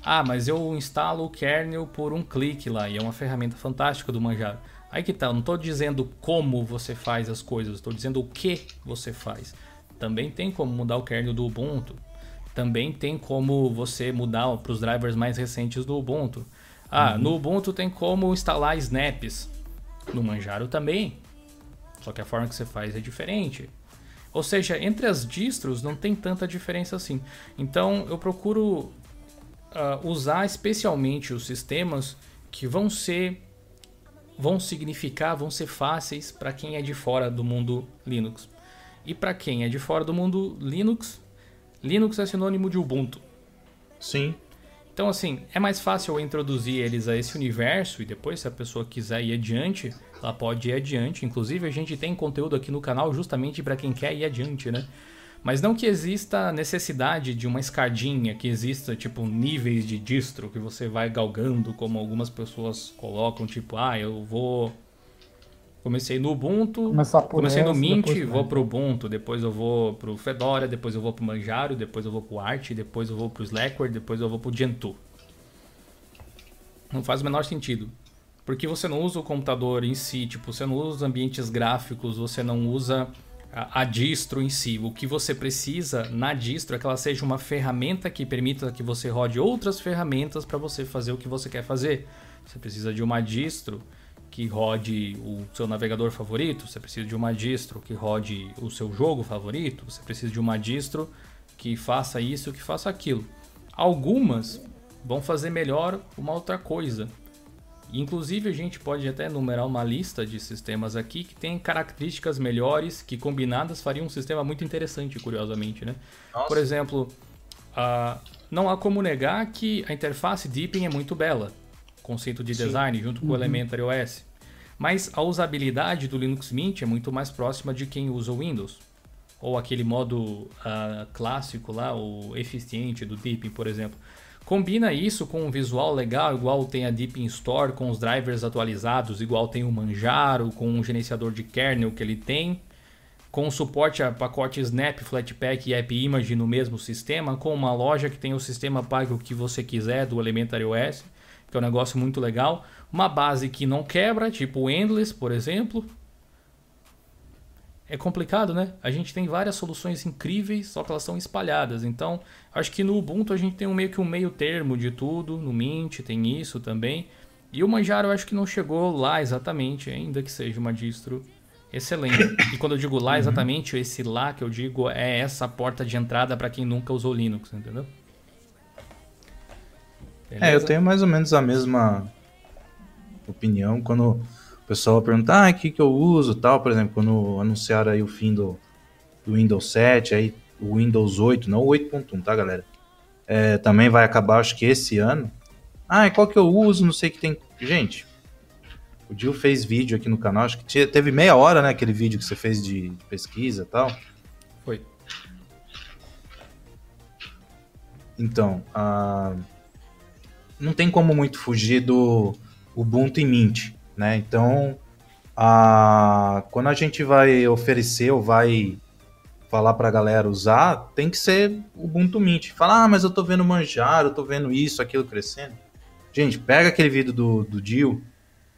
Ah, mas eu instalo o kernel por um clique lá e é uma ferramenta fantástica do Manjaro. Aí que tá, eu não estou dizendo como você faz as coisas, estou dizendo o que você faz. Também tem como mudar o kernel do Ubuntu. Também tem como você mudar para os drivers mais recentes do Ubuntu. Ah, uhum. no Ubuntu tem como instalar snaps. No Manjaro também. Só que a forma que você faz é diferente. Ou seja, entre as distros não tem tanta diferença assim. Então eu procuro uh, usar especialmente os sistemas que vão ser vão significar, vão ser fáceis para quem é de fora do mundo Linux. E para quem é de fora do mundo Linux, Linux é sinônimo de Ubuntu. Sim. Então, assim, é mais fácil eu introduzir eles a esse universo e depois, se a pessoa quiser ir adiante, ela pode ir adiante. Inclusive, a gente tem conteúdo aqui no canal justamente para quem quer ir adiante, né? Mas não que exista necessidade de uma escadinha, que exista, tipo, níveis de distro que você vai galgando, como algumas pessoas colocam, tipo, ah, eu vou Comecei no Ubuntu, comecei essa, no Mint, vou pro Ubuntu, depois eu vou pro Fedora, depois eu vou pro Manjaro, depois eu vou pro Arch, depois eu vou pro Slackware, depois eu vou pro Gentoo. Não faz o menor sentido. Porque você não usa o computador em si, tipo, você não usa os ambientes gráficos, você não usa a, a distro em si. O que você precisa na distro é que ela seja uma ferramenta que permita que você rode outras ferramentas para você fazer o que você quer fazer. Você precisa de uma distro que rode o seu navegador favorito, você precisa de uma distro que rode o seu jogo favorito, você precisa de uma distro que faça isso, que faça aquilo. Algumas vão fazer melhor uma outra coisa. Inclusive a gente pode até enumerar uma lista de sistemas aqui que tem características melhores que combinadas fariam um sistema muito interessante, curiosamente, né? Por exemplo, uh, não há como negar que a interface Deepin é muito bela conceito de design Sim. junto com uhum. o Elementary OS. Mas a usabilidade do Linux Mint é muito mais próxima de quem usa o Windows. Ou aquele modo uh, clássico lá, o eficiente do Deepin, por exemplo. Combina isso com um visual legal, igual tem a Deepin Store, com os drivers atualizados, igual tem o Manjaro, com o gerenciador de kernel que ele tem, com suporte a pacote Snap, Flatpak e AppImage no mesmo sistema, com uma loja que tem o sistema pague o que você quiser do Elementary OS que é um negócio muito legal. Uma base que não quebra, tipo o Endless, por exemplo. É complicado, né? A gente tem várias soluções incríveis, só que elas são espalhadas. Então, acho que no Ubuntu a gente tem um meio que um meio termo de tudo. No Mint tem isso também. E o Manjaro eu acho que não chegou lá exatamente, ainda que seja uma distro excelente. E quando eu digo lá uhum. exatamente, esse lá que eu digo é essa porta de entrada para quem nunca usou Linux, entendeu? Beleza? É, eu tenho mais ou menos a mesma opinião quando o pessoal pergunta, ah, o que, que eu uso tal, por exemplo, quando anunciaram aí o fim do, do Windows 7, aí o Windows 8, não o 8.1, tá, galera? É, também vai acabar, acho que esse ano. Ah, qual que eu uso, não sei que tem... Gente, o Dil fez vídeo aqui no canal, acho que teve meia hora, né, aquele vídeo que você fez de, de pesquisa e tal. Foi. Então, a... Uh não tem como muito fugir do Ubuntu e Mint, né? Então, a, quando a gente vai oferecer ou vai falar para a galera usar, tem que ser Ubuntu Mint. Falar, ah, mas eu tô vendo manjar, eu tô vendo isso, aquilo crescendo. Gente, pega aquele vídeo do, do Dio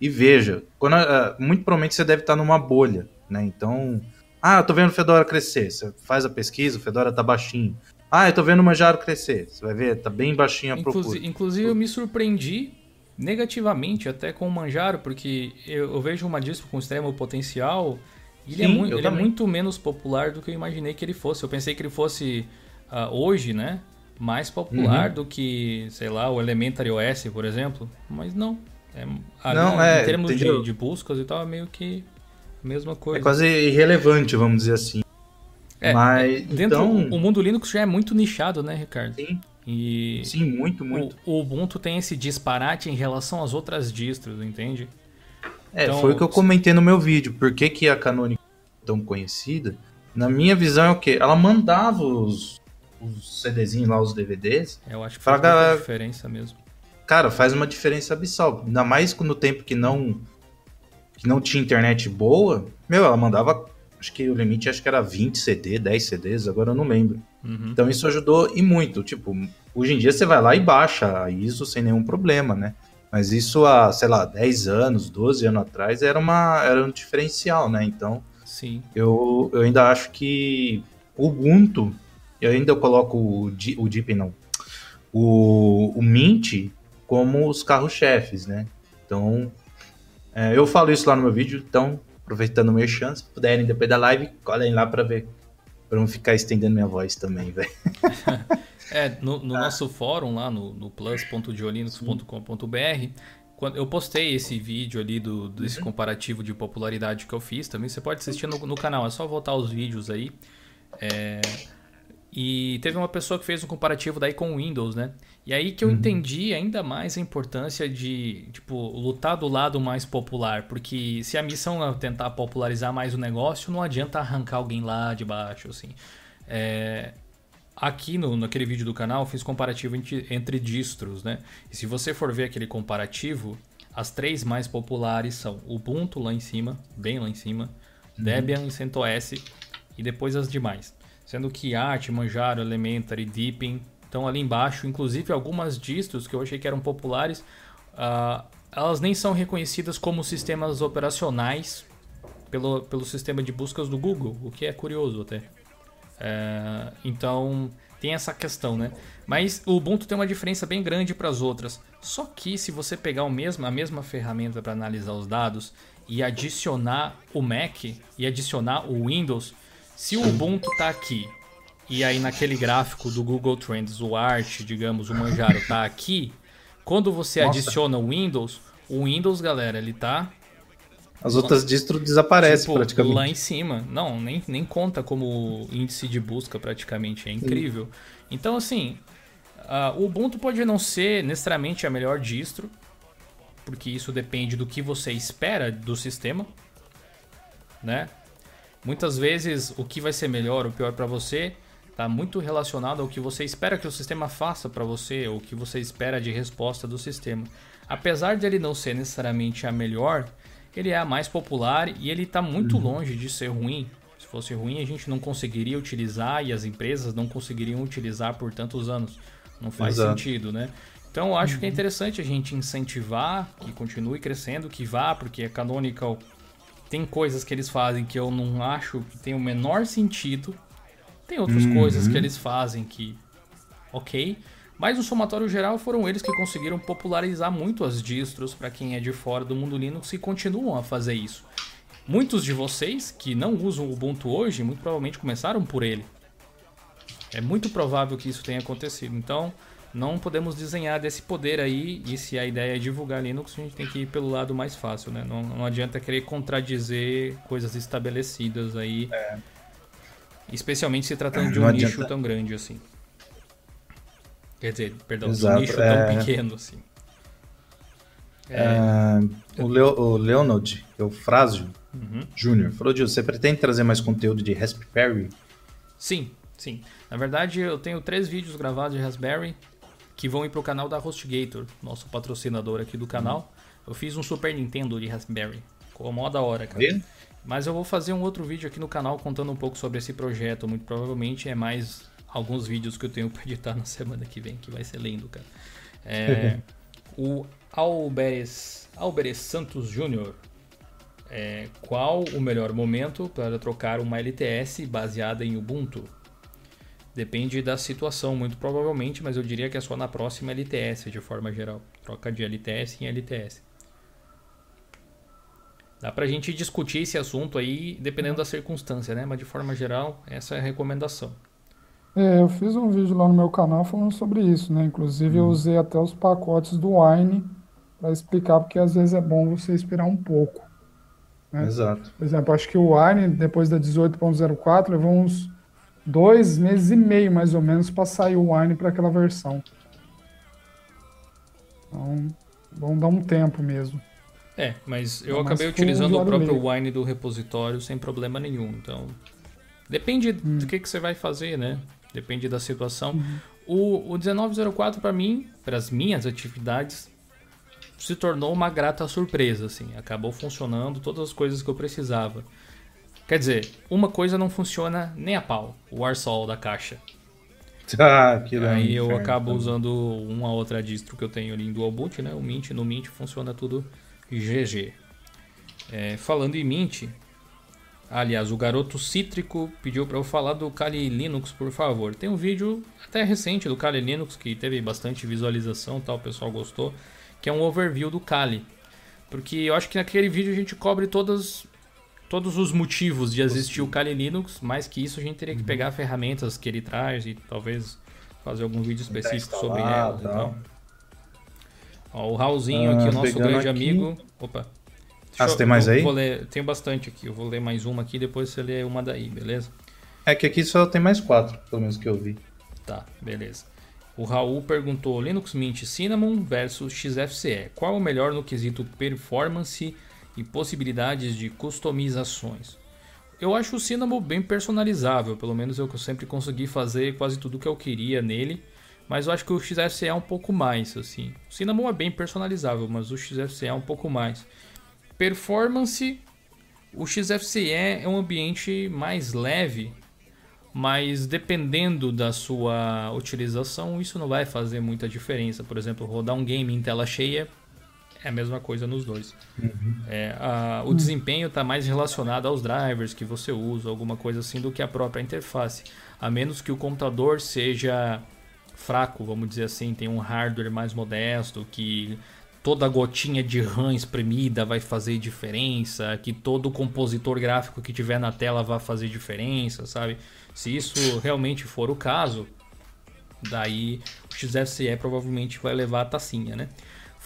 e veja. Quando, muito provavelmente você deve estar numa bolha, né? Então, ah, eu tô vendo o Fedora crescer. Você faz a pesquisa, o Fedora tá baixinho. Ah, eu tô vendo o Manjaro crescer. Você vai ver, tá bem baixinho a inclusive, procura. Inclusive, eu me surpreendi negativamente até com o Manjaro, porque eu, eu vejo uma disco com extremo potencial e ele, é, mu ele é, muito menos popular do que eu imaginei que ele fosse. Eu pensei que ele fosse uh, hoje, né? mais popular uhum. do que, sei lá, o Elementary OS, por exemplo. Mas não. É, não, é, em termos de, de, buscas e tal, é meio que a mesma coisa. É quase irrelevante, vamos dizer assim. É, Mas, dentro então... o mundo Linux já é muito nichado, né, Ricardo? Sim. E Sim, muito, muito. O, o Ubuntu tem esse disparate em relação às outras distros, entende? É, então, foi o que eu comentei no meu vídeo. Por que, que a Canonical é tão conhecida? Na minha visão é o quê? Ela mandava os, os CDzinhos lá, os DVDs. Eu acho que faz muita diferença mesmo. Cara, faz uma diferença abissal. Ainda mais no tempo que não que não tinha internet boa. Meu, ela mandava acho que o limite acho que era 20 CD, 10 CDs, agora eu não lembro. Uhum. Então isso ajudou e muito. Tipo, hoje em dia você vai lá e baixa isso sem nenhum problema, né? Mas isso há, sei lá, 10 anos, 12 anos atrás era, uma, era um diferencial, né? Então, Sim. Eu, eu ainda acho que o Ubuntu, eu ainda coloco o, o Deep, não, o, o Mint como os carros-chefes, né? Então, é, eu falo isso lá no meu vídeo, então aproveitando o meu chance, se puderem depois da live, colhem lá para ver. Pra não ficar estendendo minha voz também, velho. é, no, no ah. nosso fórum lá no, no plus.diolinux.com.br, quando eu postei esse vídeo ali do, desse uhum. comparativo de popularidade que eu fiz também, você pode assistir no, no canal, é só voltar os vídeos aí. É, e teve uma pessoa que fez um comparativo daí com o Windows, né? E aí que eu uhum. entendi ainda mais a importância de, tipo, lutar do lado mais popular. Porque se a missão é tentar popularizar mais o negócio, não adianta arrancar alguém lá de baixo, assim. É, aqui no, naquele vídeo do canal, eu fiz comparativo entre, entre distros, né? E se você for ver aquele comparativo, as três mais populares são Ubuntu lá em cima, bem lá em cima, uhum. Debian e CentOS, e depois as demais. Sendo que Arch, Manjaro, Elementary, Deepin estão ali embaixo. Inclusive algumas distros que eu achei que eram populares, uh, elas nem são reconhecidas como sistemas operacionais pelo, pelo sistema de buscas do Google, o que é curioso até. É, então tem essa questão, né? Mas o Ubuntu tem uma diferença bem grande para as outras. Só que se você pegar o mesmo, a mesma ferramenta para analisar os dados e adicionar o Mac e adicionar o Windows, se o Ubuntu está aqui e aí naquele gráfico do Google Trends, o Art, digamos, o Manjaro tá aqui, quando você Nossa. adiciona o Windows, o Windows, galera, ele tá as outras distros desaparecem tipo, praticamente. Lá em cima. Não, nem, nem conta como índice de busca praticamente. É incrível. Sim. Então, assim, uh, o Ubuntu pode não ser necessariamente a melhor distro, porque isso depende do que você espera do sistema, né? Muitas vezes o que vai ser melhor ou pior para você está muito relacionado ao que você espera que o sistema faça para você, ou o que você espera de resposta do sistema. Apesar de ele não ser necessariamente a melhor, ele é a mais popular e ele está muito uhum. longe de ser ruim. Se fosse ruim, a gente não conseguiria utilizar e as empresas não conseguiriam utilizar por tantos anos. Não faz Exato. sentido, né? Então, eu acho uhum. que é uhum. interessante a gente incentivar que continue crescendo, que vá, porque a Canonical tem coisas que eles fazem que eu não acho que tem o menor sentido tem outras uhum. coisas que eles fazem que, ok. Mas no somatório geral foram eles que conseguiram popularizar muito as distros para quem é de fora do mundo Linux e continuam a fazer isso. Muitos de vocês que não usam o Ubuntu hoje, muito provavelmente começaram por ele. É muito provável que isso tenha acontecido. Então, não podemos desenhar desse poder aí. E se a ideia é divulgar Linux, a gente tem que ir pelo lado mais fácil, né? Não, não adianta querer contradizer coisas estabelecidas aí. É Especialmente se tratando de um nicho adianta. tão grande assim. Quer dizer, perdão, Exato, de um nicho é... tão pequeno assim. É... É... O, Leo, o Leonard Eufrásio uhum. Júnior falou, Gil, você pretende trazer mais conteúdo de Raspberry? Sim, sim. Na verdade, eu tenho três vídeos gravados de Raspberry que vão ir para o canal da HostGator, nosso patrocinador aqui do canal. Uhum. Eu fiz um Super Nintendo de Raspberry. Ficou mó da hora, cara. E? Mas eu vou fazer um outro vídeo aqui no canal contando um pouco sobre esse projeto. Muito provavelmente é mais alguns vídeos que eu tenho para editar na semana que vem, que vai ser lindo, cara. É, o Alberes, Alberes Santos Júnior. É, qual o melhor momento para trocar uma LTS baseada em Ubuntu? Depende da situação, muito provavelmente, mas eu diria que é só na próxima LTS, de forma geral. Troca de LTS em LTS. Dá pra gente discutir esse assunto aí, dependendo da circunstância, né? Mas de forma geral, essa é a recomendação. É, eu fiz um vídeo lá no meu canal falando sobre isso, né? Inclusive eu Hum. usei até os pacotes do Wine para explicar, porque às vezes é bom você esperar um pouco, né? Exato. Por exemplo, acho que o Wine, depois da 18.04, levou uns dois meses e meio, mais ou menos, para sair o Wine para aquela versão. Então, vamos dar um tempo mesmo. É, mas eu mas acabei utilizando o próprio leigo. Wine do repositório sem problema nenhum. Então, depende Hum. do que, que você vai fazer, né? Depende da situação. Uhum. O, o 1904, para mim, para as minhas atividades, se tornou uma grata surpresa, assim. Acabou funcionando todas as coisas que eu precisava. Quer dizer, uma coisa não funciona nem a pau, o Arsol da caixa. Ah, é um Aí eu acabo também. usando uma outra distro que eu tenho ali em Dual Boot, né? O Mint. No Mint funciona tudo GG. É, falando em Mint, aliás, o garoto cítrico pediu para eu falar do Kali Linux, por favor. Tem um vídeo até recente do Kali Linux que teve bastante visualização, tal, o pessoal gostou, que é um overview do Kali. Porque eu acho que naquele vídeo a gente cobre todas todos os motivos de existir o Kali Linux, mais que isso a gente teria que pegar ferramentas que ele traz e talvez fazer algum vídeo específico sobre elas e tal. Ó, o Raulzinho Ah, aqui, o nosso grande aqui. amigo. Opa. Deixa Ah, eu- você tem mais eu aí? Vou ler, tenho bastante aqui, eu vou ler mais uma aqui, depois você lê uma daí, beleza? É que aqui só tem mais quatro, pelo menos que eu vi. Tá, beleza. O Raul perguntou Linux Mint Cinnamon versus XFCE. Qual é o melhor no quesito performance e possibilidades de customizações? Eu acho o Cinnamon bem personalizável, pelo menos eu sempre consegui fazer quase tudo que eu queria nele. Mas eu acho que o XFCE é um pouco mais, assim. O Cinnamon é bem personalizável, mas o XFCE é um pouco mais. Performance, o XFCE é um ambiente mais leve, mas dependendo da sua utilização, isso não vai fazer muita diferença. Por exemplo, rodar um game em tela cheia é a mesma coisa nos dois. É, a- o desempenho está mais relacionado aos drivers que você usa, alguma coisa assim, do que a própria interface. A menos que o computador seja fraco, vamos dizer assim, tem um hardware mais modesto, que toda gotinha de RAM espremida vai fazer diferença, que todo compositor gráfico que tiver na tela vai fazer diferença, sabe? Se isso realmente for o caso, daí o XFCE provavelmente vai levar a tacinha, né?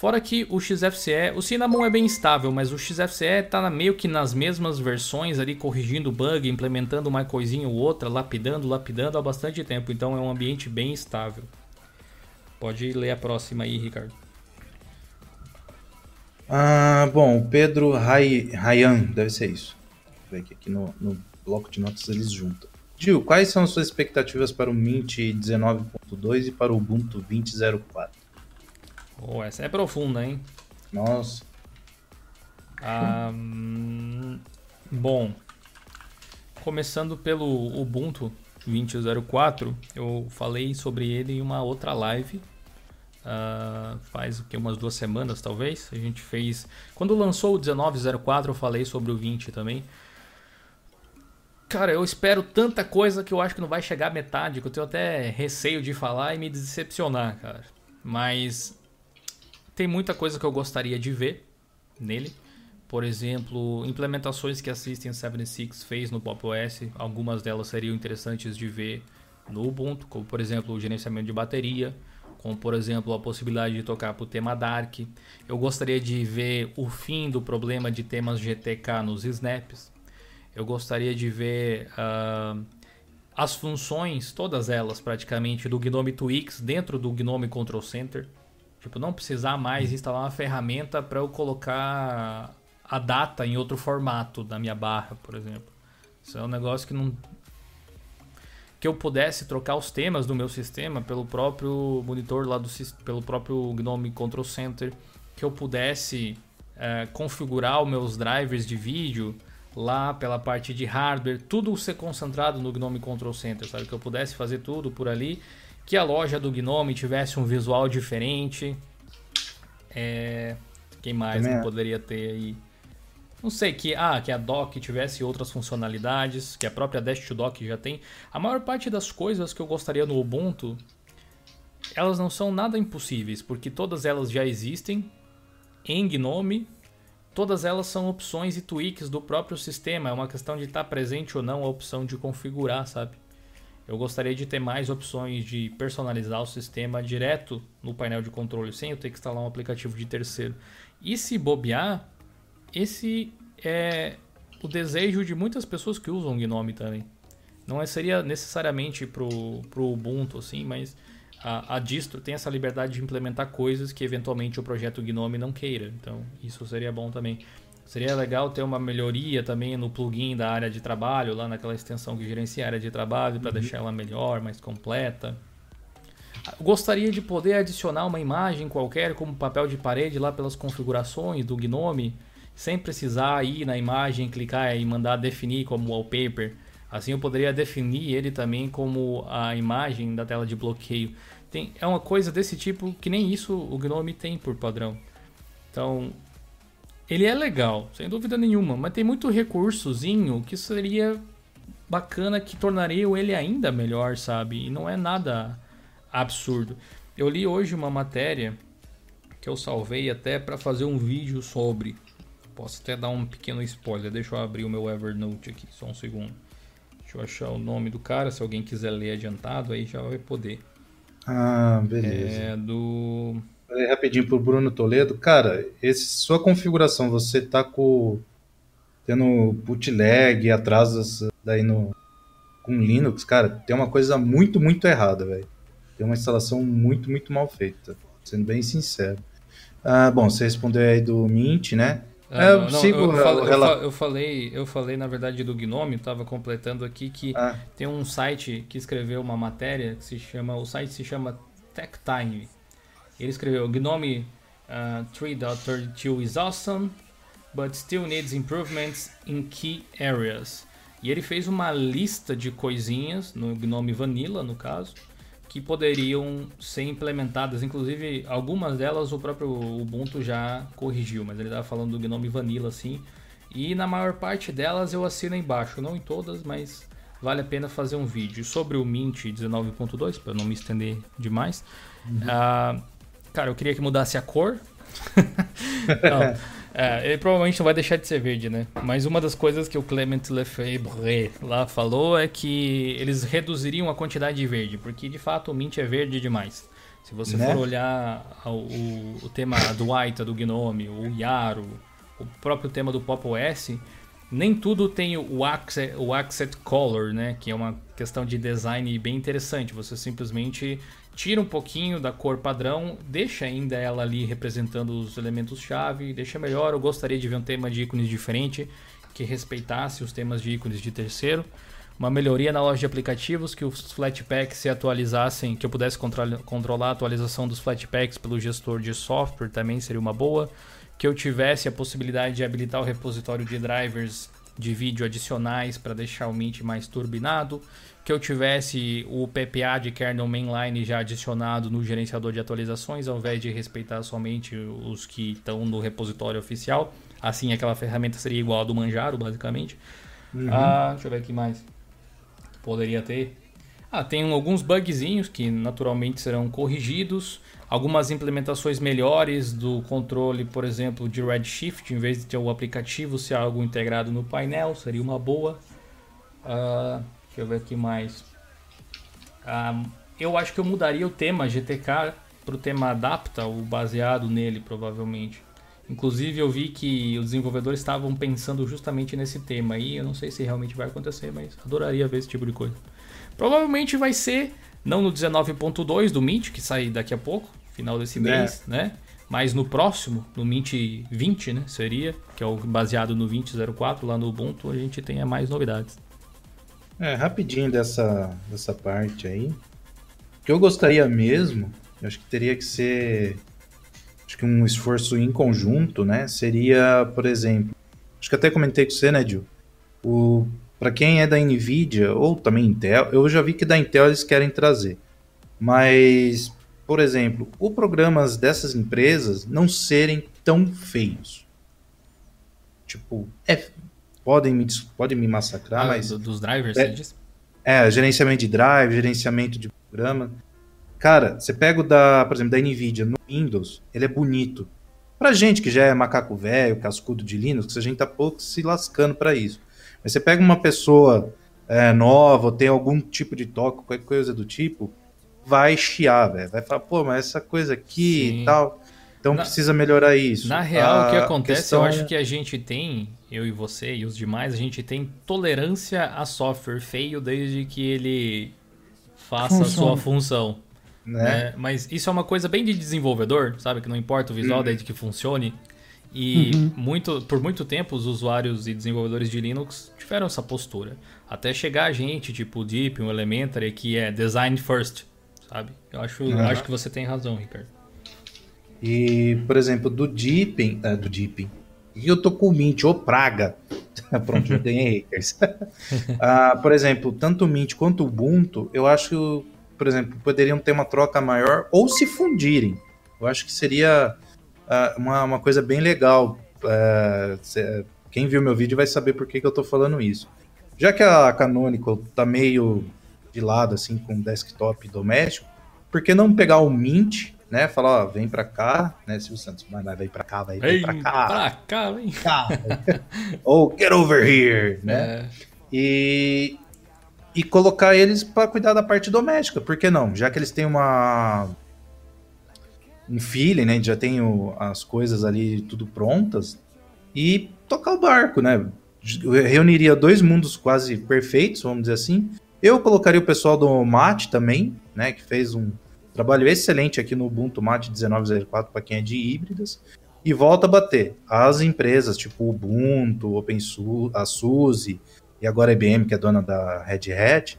Fora que o XFCE, o Cinnamon é bem estável, mas o XFCE tá na- meio que nas mesmas versões ali, corrigindo bug, implementando uma coisinha ou outra, lapidando, lapidando há bastante tempo, então é um ambiente bem estável. Pode ler a próxima aí, Ricardo. Ah, bom, Pedro Ray, Rayan, deve ser isso. Vou ver aqui, aqui no, no bloco de notas eles juntam. Gil, quais são as suas expectativas para o Mint 19.2 e para o Ubuntu 20.04? Oh, essa é profunda, hein? Nossa, Ah, bom, começando pelo Ubuntu 20.04, eu falei sobre ele em uma outra live. ah, faz o que umas duas semanas talvez a gente fez quando lançou o 1904 eu falei sobre o 20 também cara eu espero tanta coisa que eu acho que não vai chegar à metade que eu tenho até receio de falar e me decepcionar cara mas tem muita coisa que eu gostaria de ver nele. Por exemplo, implementações que a System 76 fez no Pop OS, algumas delas seriam interessantes de ver no Ubuntu, como por exemplo o gerenciamento de bateria, como por exemplo a possibilidade de tocar para o tema Dark. Eu gostaria de ver o fim do problema de temas GTK nos snaps. Eu gostaria de ver ah, as funções, todas elas praticamente, do Gnome Twix dentro do Gnome Control Center. Tipo, não precisar mais instalar uma ferramenta para eu colocar a data em outro formato da minha barra, por exemplo. Isso é um negócio que não. Que eu pudesse trocar os temas do meu sistema pelo próprio monitor lá do pelo próprio Gnome Control Center, que eu pudesse eh, configurar os meus drivers de vídeo lá pela parte de hardware, tudo ser concentrado no Gnome Control Center, sabe? Que eu pudesse fazer tudo por ali, que a loja do Gnome tivesse um visual diferente. É, quem mais Também que é. poderia ter aí? Não sei, que, ah, que a dock tivesse outras funcionalidades, que a própria Dash to Dock já tem. A maior parte das coisas que eu gostaria no Ubuntu, elas não são nada impossíveis, porque todas elas já existem em Gnome. Todas elas são opções e tweaks do próprio sistema. É uma questão de estar presente ou não a opção de configurar, sabe? Eu gostaria de ter mais opções de personalizar o sistema direto no painel de controle, sem eu ter que instalar um aplicativo de terceiro. E se bobear, esse é o desejo de muitas pessoas que usam Gnome também. Não é, seria necessariamente pro, pro Ubuntu, assim, mas a, a distro tem essa liberdade de implementar coisas que eventualmente o projeto Gnome não queira. Então, isso seria bom também. Seria legal ter uma melhoria também no plugin da área de trabalho, lá naquela extensão que gerencia a área de trabalho, para uhum. deixar ela melhor, mais completa. Gostaria de poder adicionar uma imagem qualquer como papel de parede lá pelas configurações do Gnome, sem precisar ir na imagem, clicar e mandar definir como wallpaper. Assim eu poderia definir ele também como a imagem da tela de bloqueio. Tem, é uma coisa desse tipo que nem isso o Gnome tem por padrão. Então, ele é legal, sem dúvida nenhuma, mas tem muito recursozinho que seria bacana que tornaria ele ainda melhor, sabe? E não é nada absurdo. Eu li hoje uma matéria que eu salvei até para fazer um vídeo sobre. Posso até dar um pequeno spoiler. Deixa eu abrir o meu Evernote aqui, só um segundo. Deixa eu achar o nome do cara, se alguém quiser ler adiantado, aí já vai poder. Ah, beleza. É do. Falei rapidinho pro Bruno Toledo. Cara, esse, sua configuração, você tá com. tendo bootleg, atrasos daí no. com Linux, cara, tem uma coisa muito, muito errada, velho. Tem uma instalação muito, muito mal feita. Sendo bem sincero. Ah, bom, você respondeu aí do Mint, né? Ah, é, eu, não, sigo eu, falo, eu, eu, falei, eu falei na verdade do Gnome, estava completando aqui que ah. tem um site que escreveu uma matéria que se chama, o site se chama TechTime. Ele escreveu Gnome uh, 3.32 is awesome, but still needs improvements in key areas. E ele fez uma lista de coisinhas no Gnome Vanilla, no caso, que poderiam ser implementadas. Inclusive, algumas delas o próprio Ubuntu já corrigiu, mas ele estava falando do Gnome Vanilla assim. E na maior parte delas eu assino embaixo, não em todas, mas vale a pena fazer um vídeo sobre o Mint 19.2 para não me estender demais. Uhum. Uh, cara, eu queria que mudasse a cor. não, é, ele provavelmente não vai deixar de ser verde, né? Mas uma das coisas que o Clement Lefebvre lá falou é que eles reduziriam a quantidade de verde, porque de fato o Mint é verde demais. Se você né? for olhar o, o, tema do Aita, do Gnome, o Yaro, o próprio tema do Pop OS, nem tudo tem o accent, o accent color, né? Que é uma questão de design bem interessante. Você simplesmente tira um pouquinho da cor padrão, deixa ainda ela ali representando os elementos-chave, deixa melhor. Eu gostaria de ver um tema de ícones diferente que respeitasse os temas de ícones de terceiro. Uma melhoria na loja de aplicativos, que os Flatpaks se atualizassem, que eu pudesse controlar a atualização dos Flatpaks pelo gestor de software também seria uma boa. Que eu tivesse a possibilidade de habilitar o repositório de drivers de vídeo adicionais para deixar o Mint mais turbinado que eu tivesse o PPA de kernel mainline já adicionado no gerenciador de atualizações, ao invés de respeitar somente os que estão no repositório oficial. Assim, aquela ferramenta seria igual a do Manjaro, basicamente. Uhum. Ah, deixa eu ver aqui mais. Poderia ter. Ah, tem alguns bugzinhos que naturalmente serão corrigidos. Algumas implementações melhores do controle, por exemplo, de Redshift, em vez de ter o aplicativo ser algo integrado no painel, seria uma boa. Uh, Deixa eu ver aqui mais. Ah, eu acho que eu mudaria o tema GTK para o tema Adapta, o baseado nele, provavelmente. Inclusive, eu vi que os desenvolvedores estavam pensando justamente nesse tema aí. Eu não sei se realmente vai acontecer, mas adoraria ver esse tipo de coisa. Provavelmente vai ser, não no 19.2 do Mint, que sai daqui a pouco, final desse é. mês, né? Mas no próximo, no Mint 20, né? Seria, que é o baseado no 20.04 lá no Ubuntu, a gente tenha mais novidades. É, rapidinho dessa, dessa parte aí. O que eu gostaria mesmo, eu acho que teria que ser acho que um esforço em conjunto, né? Seria, por exemplo, acho que até comentei com você, né, Gil? O para quem é da Nvidia ou também Intel, eu já vi que da Intel eles querem trazer. Mas, por exemplo, os programas dessas empresas não serem tão feios. Tipo, é, podem me, podem me massacrar, ah, mas. Dos drivers, é, você É, gerenciamento de drive, gerenciamento de programa. Cara, você pega o da, por exemplo, da Nvidia no Windows, ele é bonito. Pra gente que já é macaco velho, cascudo de Linux, a gente tá pouco se lascando para isso. Mas você pega uma pessoa é, nova, ou tem algum tipo de toque, qualquer coisa do tipo, vai chiar, velho. Vai falar, pô, mas essa coisa aqui Sim. e tal. Então na, precisa melhorar isso. Na real, a o que acontece, questão... eu acho que a gente tem, eu e você e os demais, a gente tem tolerância a software feio desde que ele faça a sua função. Né? né? Mas isso é uma coisa bem de desenvolvedor, sabe? Que não importa o visual, uhum. desde que funcione. E uhum. muito, por muito tempo os usuários e desenvolvedores de Linux tiveram essa postura. Até chegar a gente, tipo o Deep, o Elementary, que é design first, sabe? Eu acho, uhum. acho que você tem razão, Ricardo. E, por exemplo, do Deepin, é, do Deepin, e eu tô com o Mint, ou Praga. Pronto, já tem hackers. uh, por exemplo, tanto o Mint quanto o Ubuntu, eu acho que, por exemplo, poderiam ter uma troca maior ou se fundirem. Eu acho que seria uh, uma, uma coisa bem legal. Uh, se, quem viu meu vídeo vai saber por que, que eu tô falando isso. Já que a Canonical tá meio de lado, assim, com desktop doméstico, por que não pegar o Mint né? Falar, ó, vem pra cá, né? Silvio Santos, mas vem pra cá, vai, vem, vem pra cá. Pra cá, vem. Cá. Ou get over here, né? É. E, e colocar eles para cuidar da parte doméstica, por que não? Já que eles têm uma um feeling, né? Já tem o, as coisas ali tudo prontas e tocar o barco, né? reuniria dois mundos quase perfeitos, vamos dizer assim. Eu colocaria o pessoal do Mate também, né? Que fez um, Trabalho excelente aqui no Ubuntu Mate 1904 para quem é de híbridas. E volta a bater. As empresas tipo Ubuntu, OpenSUSE, a SUSE e agora a IBM, que é dona da Red Hat,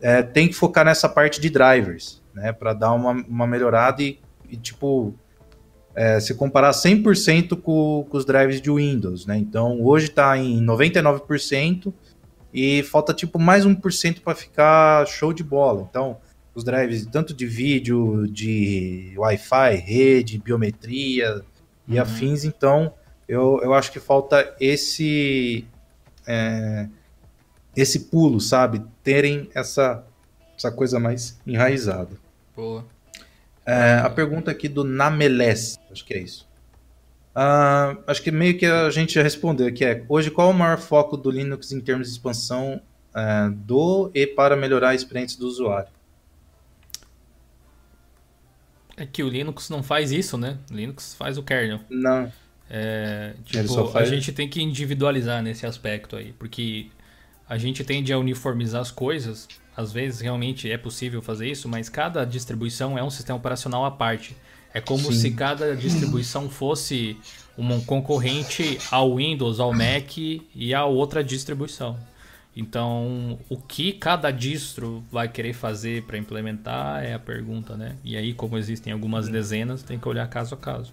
é, tem que focar nessa parte de drivers, né? Para dar uma, uma melhorada e, e tipo, é, se comparar 100% com, com os drivers de Windows, né? Então, hoje está em 99% e falta tipo mais 1% para ficar show de bola. Então, os drives tanto de vídeo, de Wi-Fi, rede, biometria e uhum. afins. Então, eu, eu acho que falta esse é, esse pulo, sabe? Terem essa, essa coisa mais enraizada. Boa. É, a pergunta aqui do Nameles, acho que é isso. Uh, acho que meio que a gente já respondeu, que é hoje qual é o maior foco do Linux em termos de expansão uh, do e para melhorar a experiência do usuário? É que o Linux não faz isso, né? O Linux faz o kernel. Não. É, tipo, faz... a gente tem que individualizar nesse aspecto aí, porque a gente tende a uniformizar as coisas. Às vezes realmente é possível fazer isso, mas cada distribuição é um sistema operacional à parte. É como Sim. se cada distribuição fosse um concorrente ao Windows, ao Mac e a outra distribuição. Então, o que cada distro vai querer fazer para implementar é a pergunta, né? E aí, como existem algumas dezenas, tem que olhar caso a caso.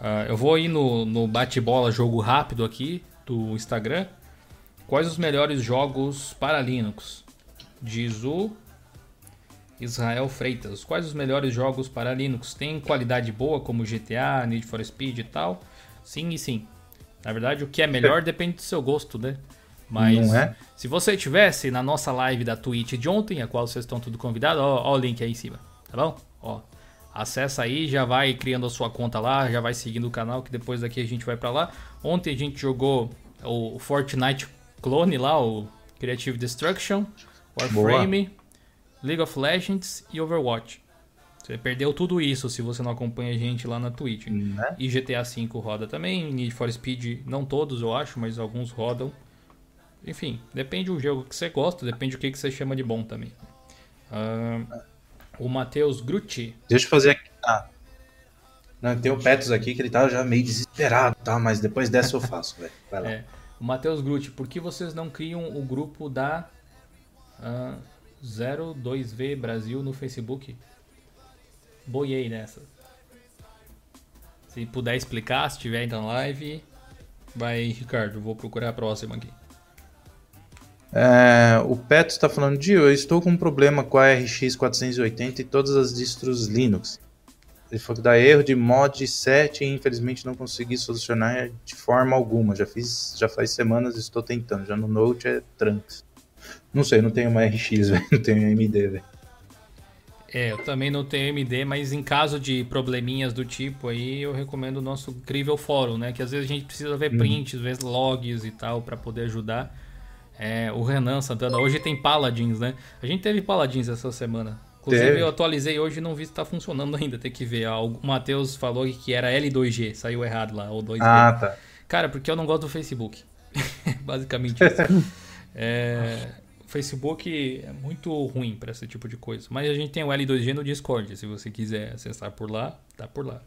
Uh, eu vou ir no, no bate-bola jogo rápido aqui do Instagram. Quais os melhores jogos para Linux? Diz o Israel Freitas. Quais os melhores jogos para Linux? Tem qualidade boa como GTA, Need for Speed e tal? Sim e sim. Na verdade, o que é melhor depende do seu gosto, né? Mas é? se você tivesse na nossa live da Twitch de ontem, a qual vocês estão tudo convidados, ó, ó, o link aí em cima, tá bom? Ó, acessa aí, já vai criando a sua conta lá, já vai seguindo o canal, que depois daqui a gente vai para lá. Ontem a gente jogou o Fortnite clone lá, o Creative Destruction, Warframe, Boa. League of Legends e Overwatch. Você perdeu tudo isso se você não acompanha a gente lá na Twitch. Né? E GTA V roda também, Need for Speed, não todos eu acho, mas alguns rodam. Enfim, depende do jogo que você gosta, depende do que, que você chama de bom também. Uh, o Matheus Grutti. Deixa eu fazer aqui. Ah. Não, tem o Petros aqui que ele tá já meio desesperado, tá? Mas depois dessa eu faço, velho. Vai lá. É, o Matheus Grutti, por que vocês não criam o grupo da uh, 02V Brasil no Facebook? Boiei nessa. Se puder explicar, se tiver então live, vai, Ricardo. Vou procurar a próxima aqui. É, o Petro está falando, de eu estou com um problema com a RX 480 e todas as distros Linux. Ele falou que dá erro de mod 7 e infelizmente não consegui solucionar de forma alguma. Já fiz, já faz semanas estou tentando. Já no Note é trunks. Não sei, não tenho uma RX, véio, não tenho AMD, velho. É, eu também não tenho AMD, mas em caso de probleminhas do tipo aí, eu recomendo o nosso incrível fórum, né? Que às vezes a gente precisa ver uhum. prints, ver logs e tal para poder ajudar. É, o Renan Santana. Hoje tem Paladins, né? A gente teve Paladins essa semana. Inclusive, eu atualizei hoje e não vi se tá funcionando ainda. Tem que ver. O Matheus falou que era L2G. Saiu errado lá, ou 2G. Ah, tá. Cara, porque eu não gosto do Facebook. Basicamente isso. é, Facebook é muito ruim para esse tipo de coisa. Mas a gente tem o L2G no Discord. Se você quiser acessar por lá, tá por lá.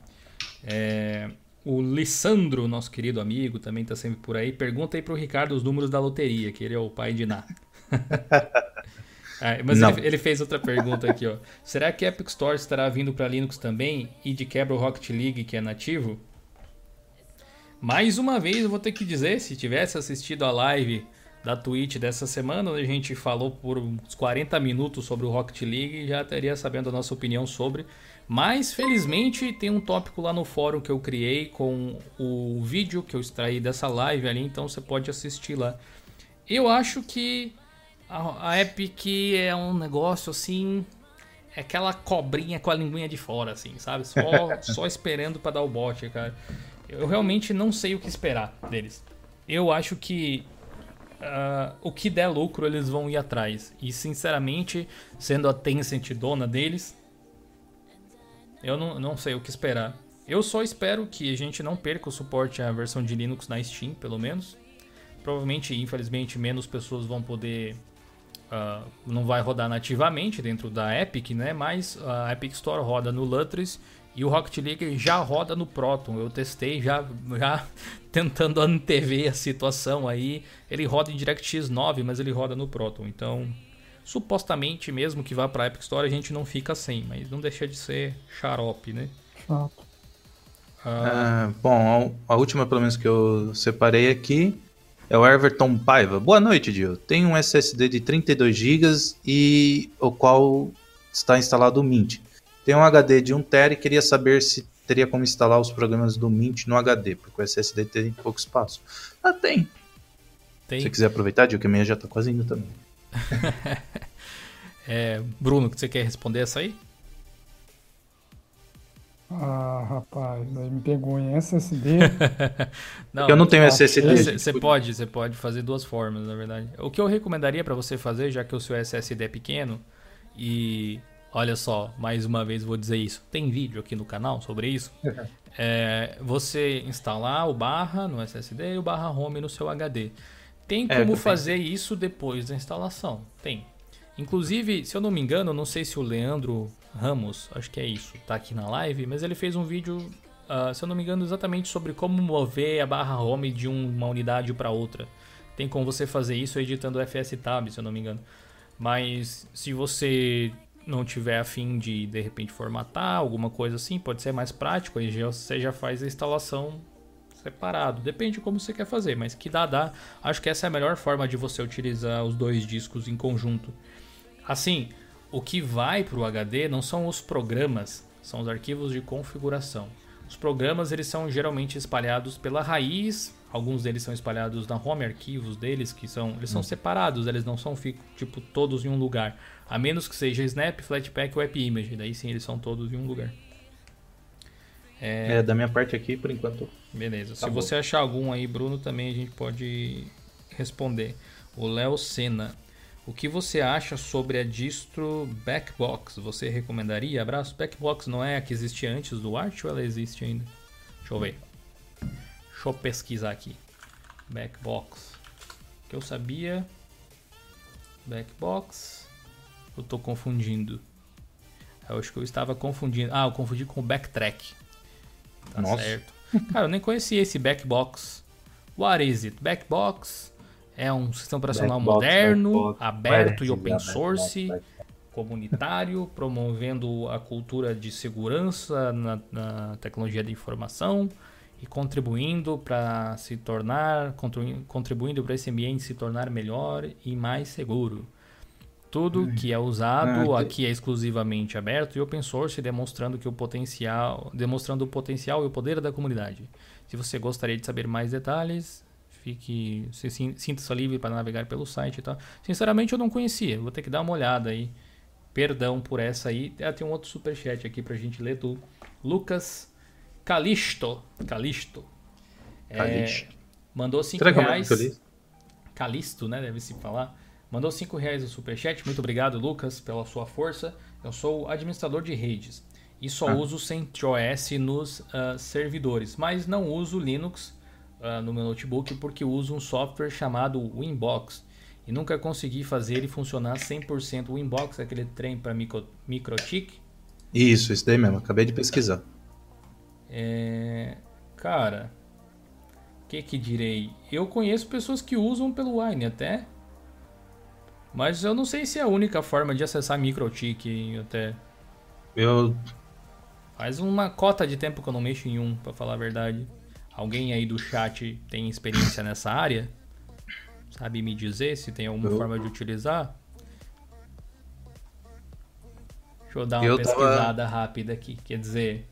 É, o Lissandro, nosso querido amigo, também está sempre por aí. Pergunta aí pro Ricardo os números da loteria, que ele é o pai de Ná. ah, mas ele, ele, fez outra pergunta aqui, ó. Será que Epic Store estará vindo para Linux também e de quebra o Rocket League, que é nativo? Mais uma vez eu vou ter que dizer, se tivesse assistido a live da Twitch dessa semana, a gente falou por uns 40 minutos sobre o Rocket League e já estaria sabendo a nossa opinião sobre. Mas felizmente tem um tópico lá no fórum que eu criei com o vídeo que eu extraí dessa live ali, então você pode assistir lá. Eu acho que a, a Epic é um negócio assim, é aquela cobrinha com a linguinha de fora, assim, sabe? Só, só esperando para dar o bote, cara. Eu realmente não sei o que esperar deles. Eu acho que uh, o que der lucro eles vão ir atrás. E sinceramente, sendo a Tencent dona deles, eu não, não sei o que esperar. Eu só espero que a gente não perca o suporte à versão de Linux na Steam, pelo menos. Provavelmente, infelizmente, menos pessoas vão poder. Uh, não vai rodar nativamente dentro da Epic, né? Mas a Epic Store roda no Lutris e o Rocket League já roda no Proton. Eu testei já, já tentando antever a situação aí. Ele roda em DirectX 9, mas ele roda no Proton. Então supostamente mesmo que vá para Epic Store a gente não fica sem, mas não deixa de ser xarope, né? Ah. Ah, bom, a, última pelo menos que eu separei aqui é o Everton Paiva. Boa noite, Dio. Tenho um SSD de 32 GB e o qual está instalado o Mint. Tem um HD de 1 TB e queria saber se teria como instalar os programas do Mint no HD, porque o SSD tem pouco espaço. Ah, tem. tem. Se você quiser aproveitar, Dio, que a minha já está quase indo também. é, Bruno, você quer responder essa aí? Ah, rapaz, aí me pegou em SSD. não, eu não tenho SSD. Você pode, você pode fazer duas formas, na verdade. O que eu recomendaria para você fazer, já que o seu SSD é pequeno e olha só, mais uma vez vou dizer isso. Tem vídeo aqui no canal sobre isso. é, você instalar o barra no SSD e o barra home no seu HD. Tem é, como fazer isso depois da instalação. Tem. Inclusive, se eu não me engano, não sei se o Leandro Ramos, acho que é isso, tá aqui na live, mas ele fez um vídeo, uh, se eu não me engano, exatamente sobre como mover a barra home de uma unidade para outra. Tem como você fazer isso editando o FS Tab, se eu não me engano. Mas se você não tiver afim de de repente formatar alguma coisa assim, pode ser mais prático, aí você já faz a instalação separado. Depende de como você quer fazer, mas que dá, dá. Acho que essa é a melhor forma de você utilizar os dois discos em conjunto. Assim, o que vai para o HD não são os programas, são os arquivos de configuração. Os programas eles são geralmente espalhados pela raiz, alguns deles são espalhados na home arquivos deles, que são eles são hum. separados, eles não são tipo todos em um lugar, a menos que seja Snap, Flatpak ou AppImage, daí sim eles são todos em um lugar. É, é da minha parte aqui por enquanto Beleza. Tá Se bom. você achar algum aí, Bruno, também a gente pode responder. O Léo Sena. O que você acha sobre a distro Backbox? Você recomendaria? Abraço. Backbox não é a que existia antes do Arch ou ela existe ainda? Deixa eu ver. Deixa eu pesquisar aqui. Backbox. Que eu sabia. Backbox. Eu tô confundindo. Eu acho que eu estava confundindo. Ah, eu confundi com o Backtrack. Tá Nossa. certo. Cara, eu nem conhecia esse Backbox. What is it? Backbox é um sistema operacional Backbox, moderno, Backbox, aberto e open source, comunitário, promovendo a cultura de segurança na, na tecnologia de informação e contribuindo para se tornar, contribuindo para esse ambiente se tornar melhor e mais seguro. Tudo que é usado ah, aqui é exclusivamente aberto e open source, demonstrando que o potencial, demonstrando o potencial e o poder da comunidade. Se você gostaria de saber mais detalhes, fique, se sinta-se livre para navegar pelo site e tal. Sinceramente, eu não conhecia. Vou ter que dar uma olhada aí. Perdão por essa aí. Ah, tem um outro superchat aqui para a gente ler do Lucas Calisto. Calisto. É, mandou 5 reais. Calisto, né? Deve se falar. Mandou 5 reais no superchat. Muito obrigado, Lucas, pela sua força. Eu sou administrador de redes e só ah. uso CentOS nos uh, servidores, mas não uso Linux uh, no meu notebook porque uso um software chamado Winbox e nunca consegui fazer ele funcionar 100% o Winbox, aquele trem para micro, microtik. Isso, isso daí mesmo, acabei de pesquisar. É... Cara, o que que direi? Eu conheço pessoas que usam pelo Wine até, mas eu não sei se é a única forma de acessar microtik até. Eu Faz uma cota de tempo que eu não mexo em um, para falar a verdade. Alguém aí do chat tem experiência nessa área? Sabe me dizer se tem alguma eu... forma de utilizar? Deixa eu dar uma eu pesquisada tava... rápida aqui. Quer dizer,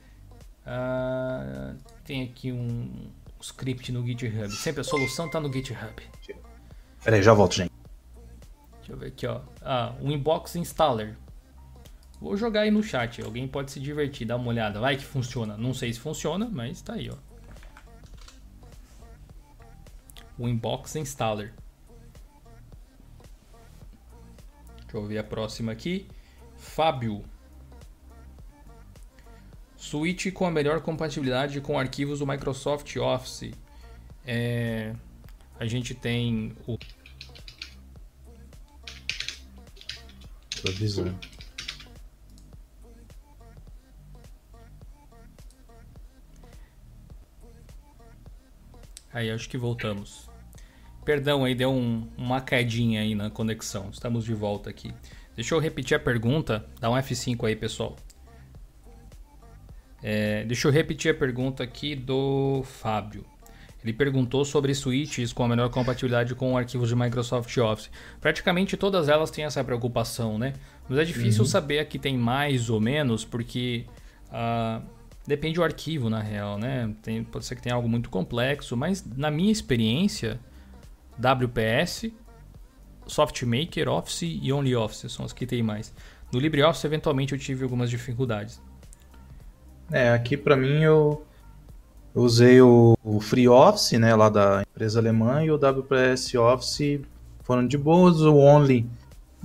uh, tem aqui um script no GitHub. Sempre a solução está no GitHub. Peraí, já volto, gente. Deixa eu ver aqui, ó. Ah, o Inbox Installer. Vou jogar aí no chat, alguém pode se divertir, dá uma olhada. Vai que funciona. Não sei se funciona, mas tá aí, ó. O Inbox Installer. Deixa eu ver a próxima aqui. Fábio. Switch com a melhor compatibilidade com arquivos do Microsoft Office. É, a gente tem o. Tô avisando. Aí, acho que voltamos. Perdão, aí deu um, uma quedinha aí na conexão. Estamos de volta aqui. Deixa eu repetir a pergunta. Dá um F5 aí, pessoal. É, deixa eu repetir a pergunta aqui do Fábio. Ele perguntou sobre switches com a menor compatibilidade com arquivos de Microsoft Office. Praticamente todas elas têm essa preocupação, né? Mas é difícil uhum. saber aqui tem mais ou menos, porque uh, Depende do arquivo, na real, né? Tem, pode ser que tenha algo muito complexo, mas na minha experiência, WPS, SoftMaker, Office e OnlyOffice são as que tem mais. No LibreOffice, eventualmente, eu tive algumas dificuldades. É, aqui para mim eu usei o, o FreeOffice, né, lá da empresa alemã, e o WPS Office foram de boas. O Only,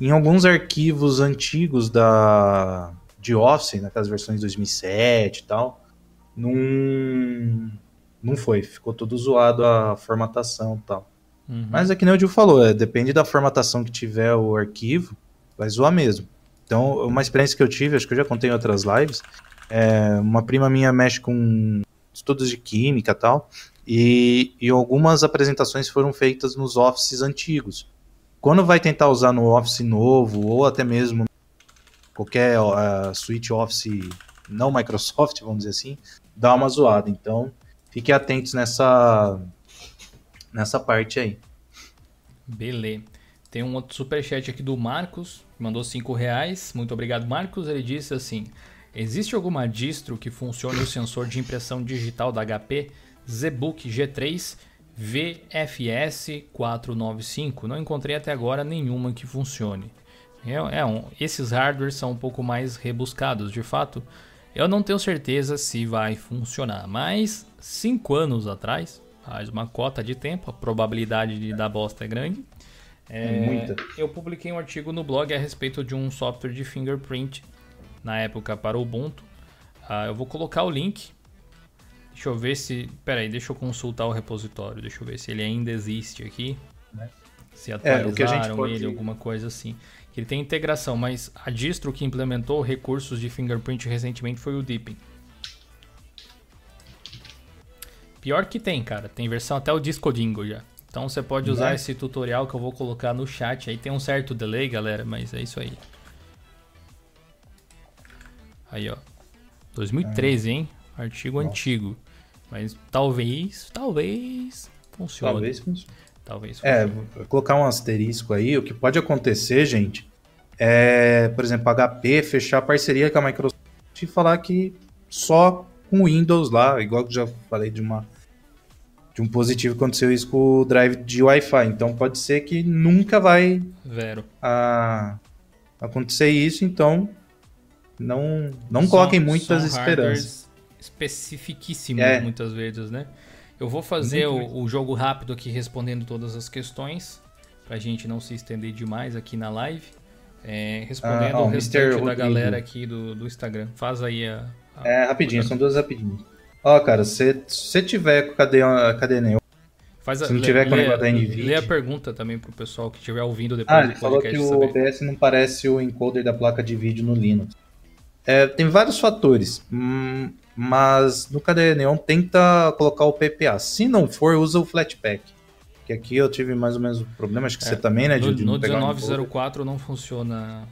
em alguns arquivos antigos da de Office, naquelas versões de 2007 e tal, não, não foi. Ficou todo zoado a formatação e tal. Uhum. Mas é que nem o Gil falou, é, depende da formatação que tiver o arquivo, vai zoar mesmo. Então, uma experiência que eu tive, acho que eu já contei em outras lives, é, uma prima minha mexe com estudos de química e tal, e, e algumas apresentações foram feitas nos Offices antigos. Quando vai tentar usar no Office novo, ou até mesmo qualquer uh, Switch Office não Microsoft, vamos dizer assim, dá uma zoada. Então, fiquem atentos nessa, nessa parte aí. Beleza. Tem um outro superchat aqui do Marcos, mandou 5 reais. Muito obrigado, Marcos. Ele disse assim: Existe alguma distro que funcione o sensor de impressão digital da HP ZBook G3 VFS 495? Não encontrei até agora nenhuma que funcione. É, é um, esses hardwares são um pouco mais rebuscados, de fato. Eu não tenho certeza se vai funcionar, mas 5 anos atrás, faz uma cota de tempo, a probabilidade de dar bosta é grande. É, Muita. Eu publiquei um artigo no blog a respeito de um software de fingerprint, na época para o Ubuntu. Ah, eu vou colocar o link. Deixa eu ver se. Pera aí, deixa eu consultar o repositório. Deixa eu ver se ele ainda existe aqui. Se atualizaram é, pode... ele, alguma coisa assim ele tem integração, mas a distro que implementou recursos de fingerprint recentemente foi o Deepin. Pior que tem, cara. Tem versão até o Discodingo já. Então você pode usar é. esse tutorial que eu vou colocar no chat. Aí tem um certo delay, galera, mas é isso aí. Aí, ó. 2013, hein? Artigo Nossa. antigo. Mas talvez, talvez funcione. Talvez funcione. Talvez. É, vou colocar um asterisco aí. O que pode acontecer, gente, é, por exemplo, a HP fechar parceria com a Microsoft e falar que só com Windows lá, igual que já falei de uma de um positivo aconteceu isso com o drive de Wi-Fi. Então pode ser que nunca vai Vero. A, acontecer isso, então não não são, coloquem muitas esperanças. Especificíssimo é. muitas vezes, né? Eu vou fazer o, o, jogo rápido aqui respondendo todas as questões. pra gente não se estender demais aqui na live. É, respondendo Ah, ó, o Mr. restante da Rodrigo. galera aqui do, do Instagram. Faz aí a. a- É, rapidinho, são duas rapidinhas. Ó, cara, se você tiver com cadê, cadê Neo? Faz a, se não tiver com o lê, negócio da NVIDIA. lê a pergunta também pro pessoal que estiver ouvindo depois Ah, do ele falou que o saber. OBS não parece o encoder da placa de vídeo no Linux. É, tem vários fatores, hum, mas no KDE Neon tenta colocar o PPA. Se não for, usa o Flatpak. Que aqui eu tive mais ou menos o problema, acho que você também, né, No, de no não pegar o encoder. 1904 não funciona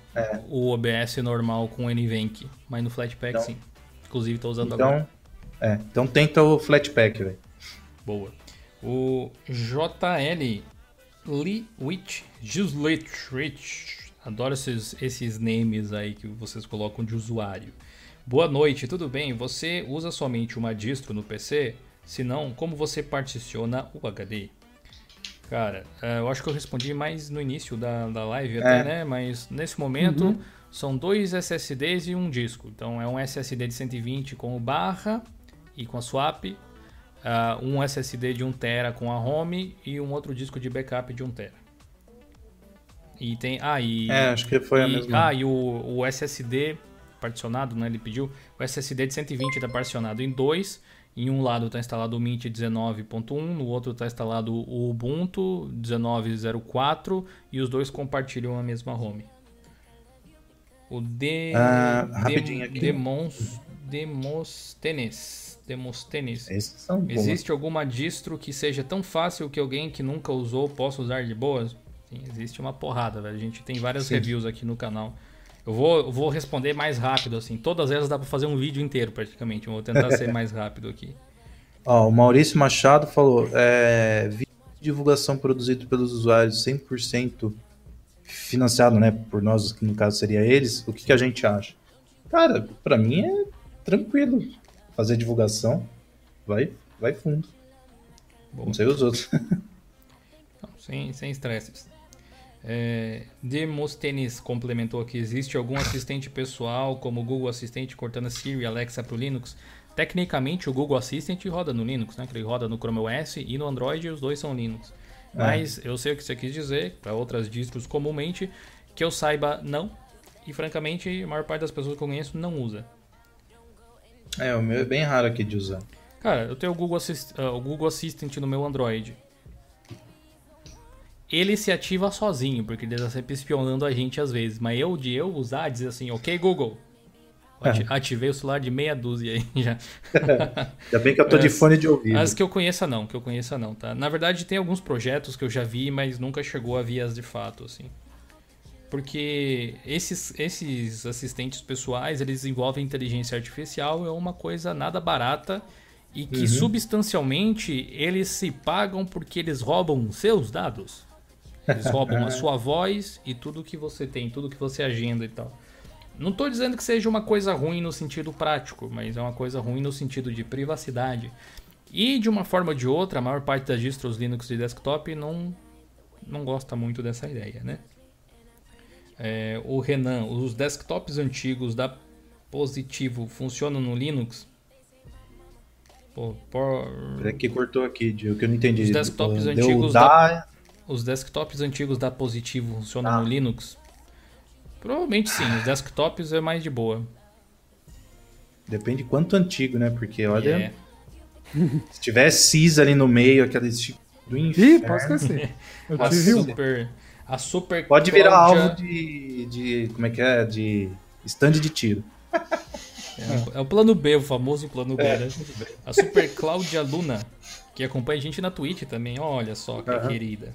o OBS normal com o NVENC, mas no Flatpak Então- sim. Inclusive tô usando agora. Então, é, então tenta o Flatpak, velho. Boa. O JL Liwich Rich. Adoro esses, esses names aí que vocês colocam de usuário. Boa noite, tudo bem? Você usa somente uma distro no PC? Se não, como você particiona o HD? Cara, eh, eu acho que eu respondi mais no início da, da live até, É. né? Mas nesse momento são dois SSDs e um disco. Então é um SSD de 120 com o barra e com a swap, ah, um SSD de 1TB com a home e um outro disco de backup de 1TB. E tem. Ah, e. É, acho que foi a e- mesma. Ah, e o, o SSD particionado, né? Ele pediu. O SSD de 120 está particionado em dois. Em um lado está instalado o Mint 19.1, no outro está instalado o Ubuntu 19.04 e os dois compartilham a mesma home. O de, Ah, rapidinho aqui. Demons, são bons. Existe alguma distro que seja tão fácil que alguém que nunca usou possa usar de boas? Existe uma porrada, velho. A gente tem várias Sim. reviews aqui no canal. Eu vou, eu vou responder mais rápido, assim. Todas elas dá pra fazer um vídeo inteiro, praticamente. Eu vou tentar ser mais rápido aqui. Ó, o Maurício Machado falou: é, vídeo de divulgação produzido pelos usuários 100% financiado, né, por nós, que no caso seria eles, o que, que a gente acha? Cara, pra mim é tranquilo fazer divulgação, vai, vai fundo. Bom. Não sei os outros. Não, sem, sem estresses. É, Demosthenes complementou aqui: existe algum assistente pessoal, como o Google Assistente cortando Siri e Alexa para o Linux? Tecnicamente, o Google Assistant roda no Linux, né? Que ele roda no Chrome OS e no Android, e os dois são Linux. Mas eu sei o que você quis dizer, para outras distros comumente, que eu saiba, não. E francamente, a maior parte das pessoas que eu conheço não usa. É, o meu é bem raro aqui de usar. Cara, eu tenho o Google, Assist- ah, o Google Assistant no meu Android. Ele se ativa sozinho, porque ele tá sempre espionando a gente às vezes. Mas eu, de eu usar, dizer assim, ok, Google. Ati- Ativei o celular de meia dúzia aí já. Ainda bem que eu tô de fone de ouvido. As que eu conheça não, que eu conheça não, tá? Na verdade tem alguns projetos que eu já vi, mas nunca chegou a vias de fato, assim. Porque esses, esses assistentes pessoais, eles envolvem inteligência artificial, é uma coisa nada barata e que substancialmente eles se pagam porque eles roubam seus dados. Eles roubam a sua voz e tudo que você tem, tudo que você agenda e tal. Não estou dizendo que seja uma coisa ruim no sentido prático, mas é uma coisa ruim no sentido de privacidade. E de uma forma ou de outra, a maior parte das distros Linux de desktop não, não gosta muito dessa ideia, né? É, o Renan, os desktops antigos da Positivo funcionam no Linux? Pô, por- É que cortou aqui, Gil, que eu não entendi. Os desktops Deu antigos da... Os desktops antigos da Positivo funcionam Ah. no Linux? Provavelmente sim, os desktops é mais de boa. Depende quanto antigo, né? Porque olha, É. se tiver CIS ali no meio, aquele tipo do Ih, inferno, pode esquecer. Eu A tive super, a super pode virar Cláudia- alvo de, de. Como é que é? De stand de tiro. É, é o plano B, o famoso plano B, né? A Super Cláudia Luna, que acompanha a gente na Twitch também, olha só que Aham. querida.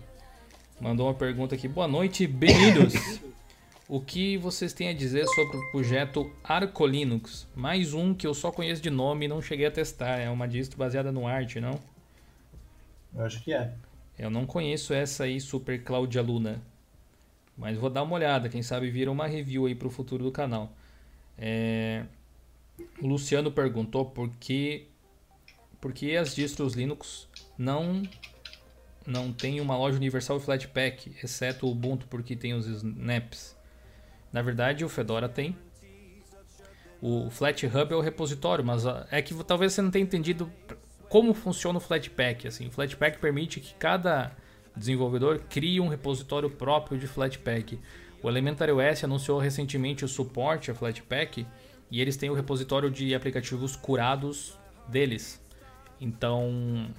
Mandou uma pergunta aqui. Boa noite, bem-vindos. O que vocês têm a dizer sobre o projeto Arco Linux? Mais um que eu só conheço de nome e não cheguei a testar. É uma distro baseada no Arch, não? Eu acho que é. Eu não conheço essa aí, Super Cláudia Luna. Mas vou dar uma olhada, quem sabe vira uma review aí pro futuro do canal. É, O Luciano perguntou por que, por que as distros Linux não não tem uma loja universal Flatpak, exceto o Ubuntu porque tem os snaps. Na verdade, o Fedora tem. O FlatHub é o repositório, mas ah, é que talvez você não tenha entendido como funciona o Flatpak. Assim, o Flatpak permite que cada desenvolvedor crie um repositório próprio de Flatpak. O Elementary OS anunciou recentemente o suporte a Flatpak e eles têm o repositório de aplicativos curados deles. Então,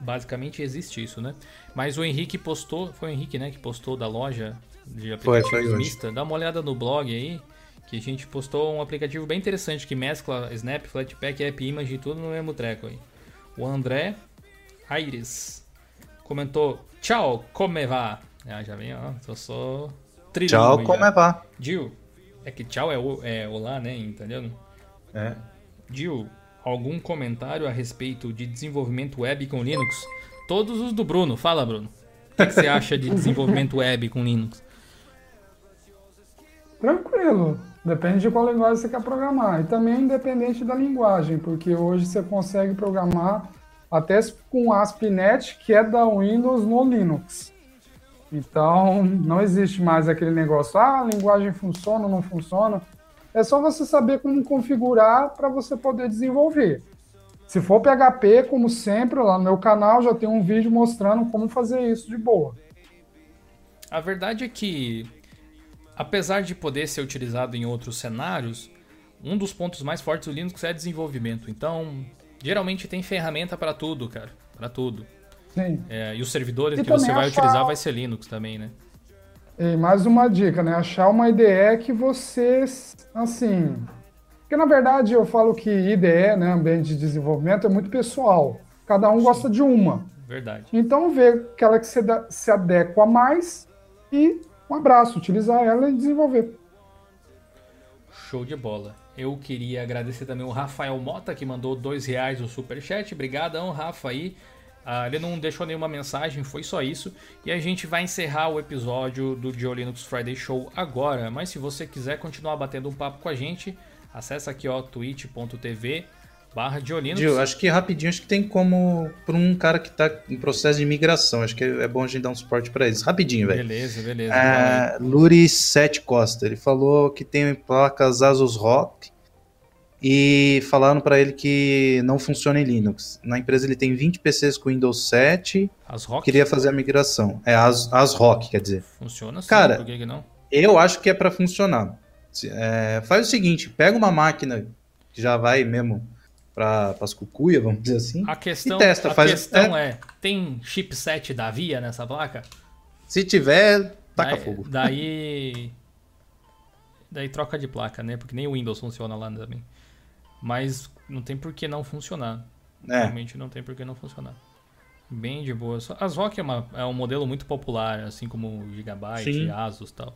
basicamente existe isso, né? Mas o Henrique postou, foi o Henrique, né, que postou da loja de aplicativos foi, foi mista. Dá uma olhada no blog aí, que a gente postou um aplicativo bem interessante que mescla Snap, Flatpak, App Image e tudo no mesmo treco aí. O André Aires comentou: Tchau, como va? Ah, já vem, ó, eu sou trilho. Tchau, como va? Gil, é que tchau é, é olá, né? Entendeu? É. Gil, algum comentário a respeito de desenvolvimento web com Linux? Todos os do Bruno. Fala, Bruno. O que, você acha de desenvolvimento web com Linux? Tranquilo. Depende de qual linguagem você quer programar. E também é independente da linguagem, porque hoje você consegue programar até com ASP.NET, que é da Windows no Linux. Então, não existe mais aquele negócio, ah, a linguagem funciona ou não funciona. É só você saber como configurar para você poder desenvolver. Se for PHP, como sempre, lá no meu canal já tem um vídeo mostrando como fazer isso de boa. A verdade é que, apesar de poder ser utilizado em outros cenários, um dos pontos mais fortes do Linux é desenvolvimento. Então, geralmente tem ferramenta para tudo, cara. Para tudo. Sim. É, e os servidores e que você vai achar... utilizar vai ser Linux também, né? E mais uma dica, né? Achar uma IDE que você, assim... Porque, na verdade, eu falo que IDE, né, ambiente de desenvolvimento, é muito pessoal. Cada um Sim. gosta de uma. Verdade. Então, ver aquela que se, se adequa mais e um abraço, utilizar ela e desenvolver. Show de bola. Eu queria agradecer também o Rafael Mota, que mandou dois reais no superchat. Obrigadão, Rafa, aí. Ah, ele não deixou nenhuma mensagem, foi só isso. E a gente vai encerrar o episódio do Dio Linux Friday Show agora. Mas se você quiser continuar batendo um papo com a gente, acessa aqui ó twitch.tv barra Diolinux. Dio, acho que rapidinho, acho que tem como para um cara que está em processo de migração. Acho que é bom a gente dar um suporte para eles. Rapidinho, velho. Beleza, beleza. É, Luri 7 Costa, ele falou que tem placas Asus Rock e falaram para ele que não funciona em Linux. Na empresa ele tem 20 PCs com Windows 7. As Rock? Queria fazer a migração. É, as, as Rock, quer dizer. Funciona sim, Cara, por que, que não? Eu acho que é para funcionar. É, faz o seguinte, pega uma máquina que já vai mesmo para as cucuia, vamos dizer assim. A questão, e testa, a faz, questão é... é, tem chipset da Via nessa placa? Se tiver, taca daí, fogo. Daí daí troca de placa, né? Porque nem o Windows funciona lá também. Mas não tem por que não funcionar. É. Realmente não tem por que não funcionar. Bem de boa. As ROG é, uma, é um modelo muito popular, assim como o Gigabyte, Sim. Asus e tal.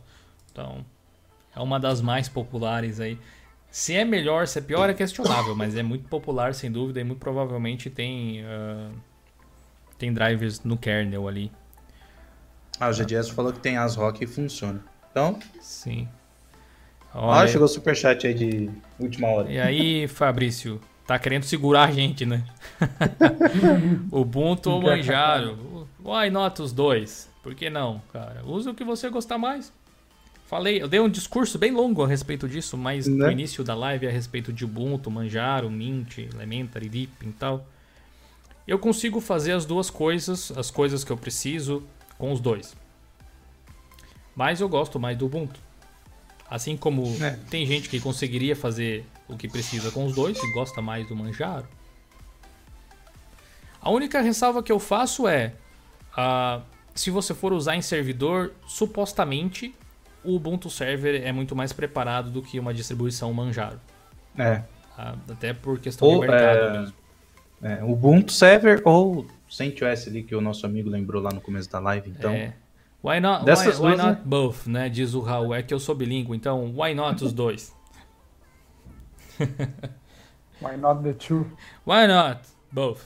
Então, é uma das mais populares aí. Se é melhor, se é pior, é questionável, mas é muito popular, sem dúvida, e muito provavelmente tem, uh, tem drivers no kernel ali. Ah, o GDS falou que tem as ROG e funciona. Então. Sim. Olha, ah, chegou o superchat aí de última hora. E aí, Fabrício, tá querendo segurar a gente, né? Ubuntu ou Manjaro? Why not os dois? Por que não, cara? Usa o que você gostar mais. Falei, eu dei um discurso bem longo a respeito disso, mas né? no início da live a respeito de Ubuntu, Manjaro, Mint, Elementary, Deep e tal. Eu consigo fazer as duas coisas, as coisas que eu preciso, com os dois. Mas eu gosto mais do Ubuntu. Assim como é. tem gente que conseguiria fazer o que precisa com os dois e gosta mais do Manjaro. A única ressalva que eu faço é: uh, se você for usar em servidor, supostamente o Ubuntu Server é muito mais preparado do que uma distribuição Manjaro. É. Uh, até por questão ou, de mercado é, mesmo. É, Ubuntu Server ou CentOS ali que o nosso amigo lembrou lá no começo da live, então. É. Why not, why, why not both, né? Diz o Raul. É que eu sou bilíngue, então why not os dois? why not the two? Why not both?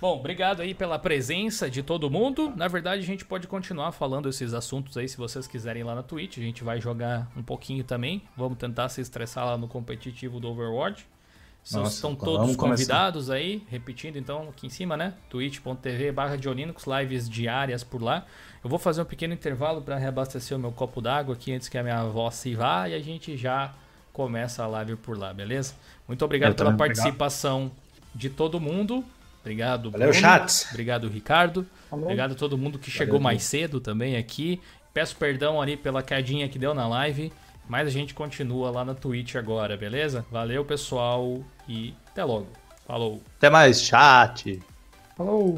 Bom, obrigado aí pela presença de todo mundo. Na verdade, a gente pode continuar falando esses assuntos aí se vocês quiserem lá na Twitch. A gente vai jogar um pouquinho também. Vamos tentar se estressar lá no competitivo do Overwatch. Nossa, estão todos convidados começar. aí, repetindo então aqui em cima, né? twitch.tv barra lives diárias por lá. Eu vou fazer um pequeno intervalo para reabastecer o meu copo d'água aqui antes que a minha voz se vá e a gente já começa a live por lá, beleza? Muito obrigado pela participação de todo mundo Obrigado, Valeu, chat. Obrigado, Ricardo. Falou. Obrigado a todo mundo que chegou Valeu, mais cedo também aqui. Peço perdão ali pela quedinha que deu na live, mas a gente continua lá na Twitch agora, beleza? Valeu, pessoal, e até logo. Falou. Até mais, chat. Falou.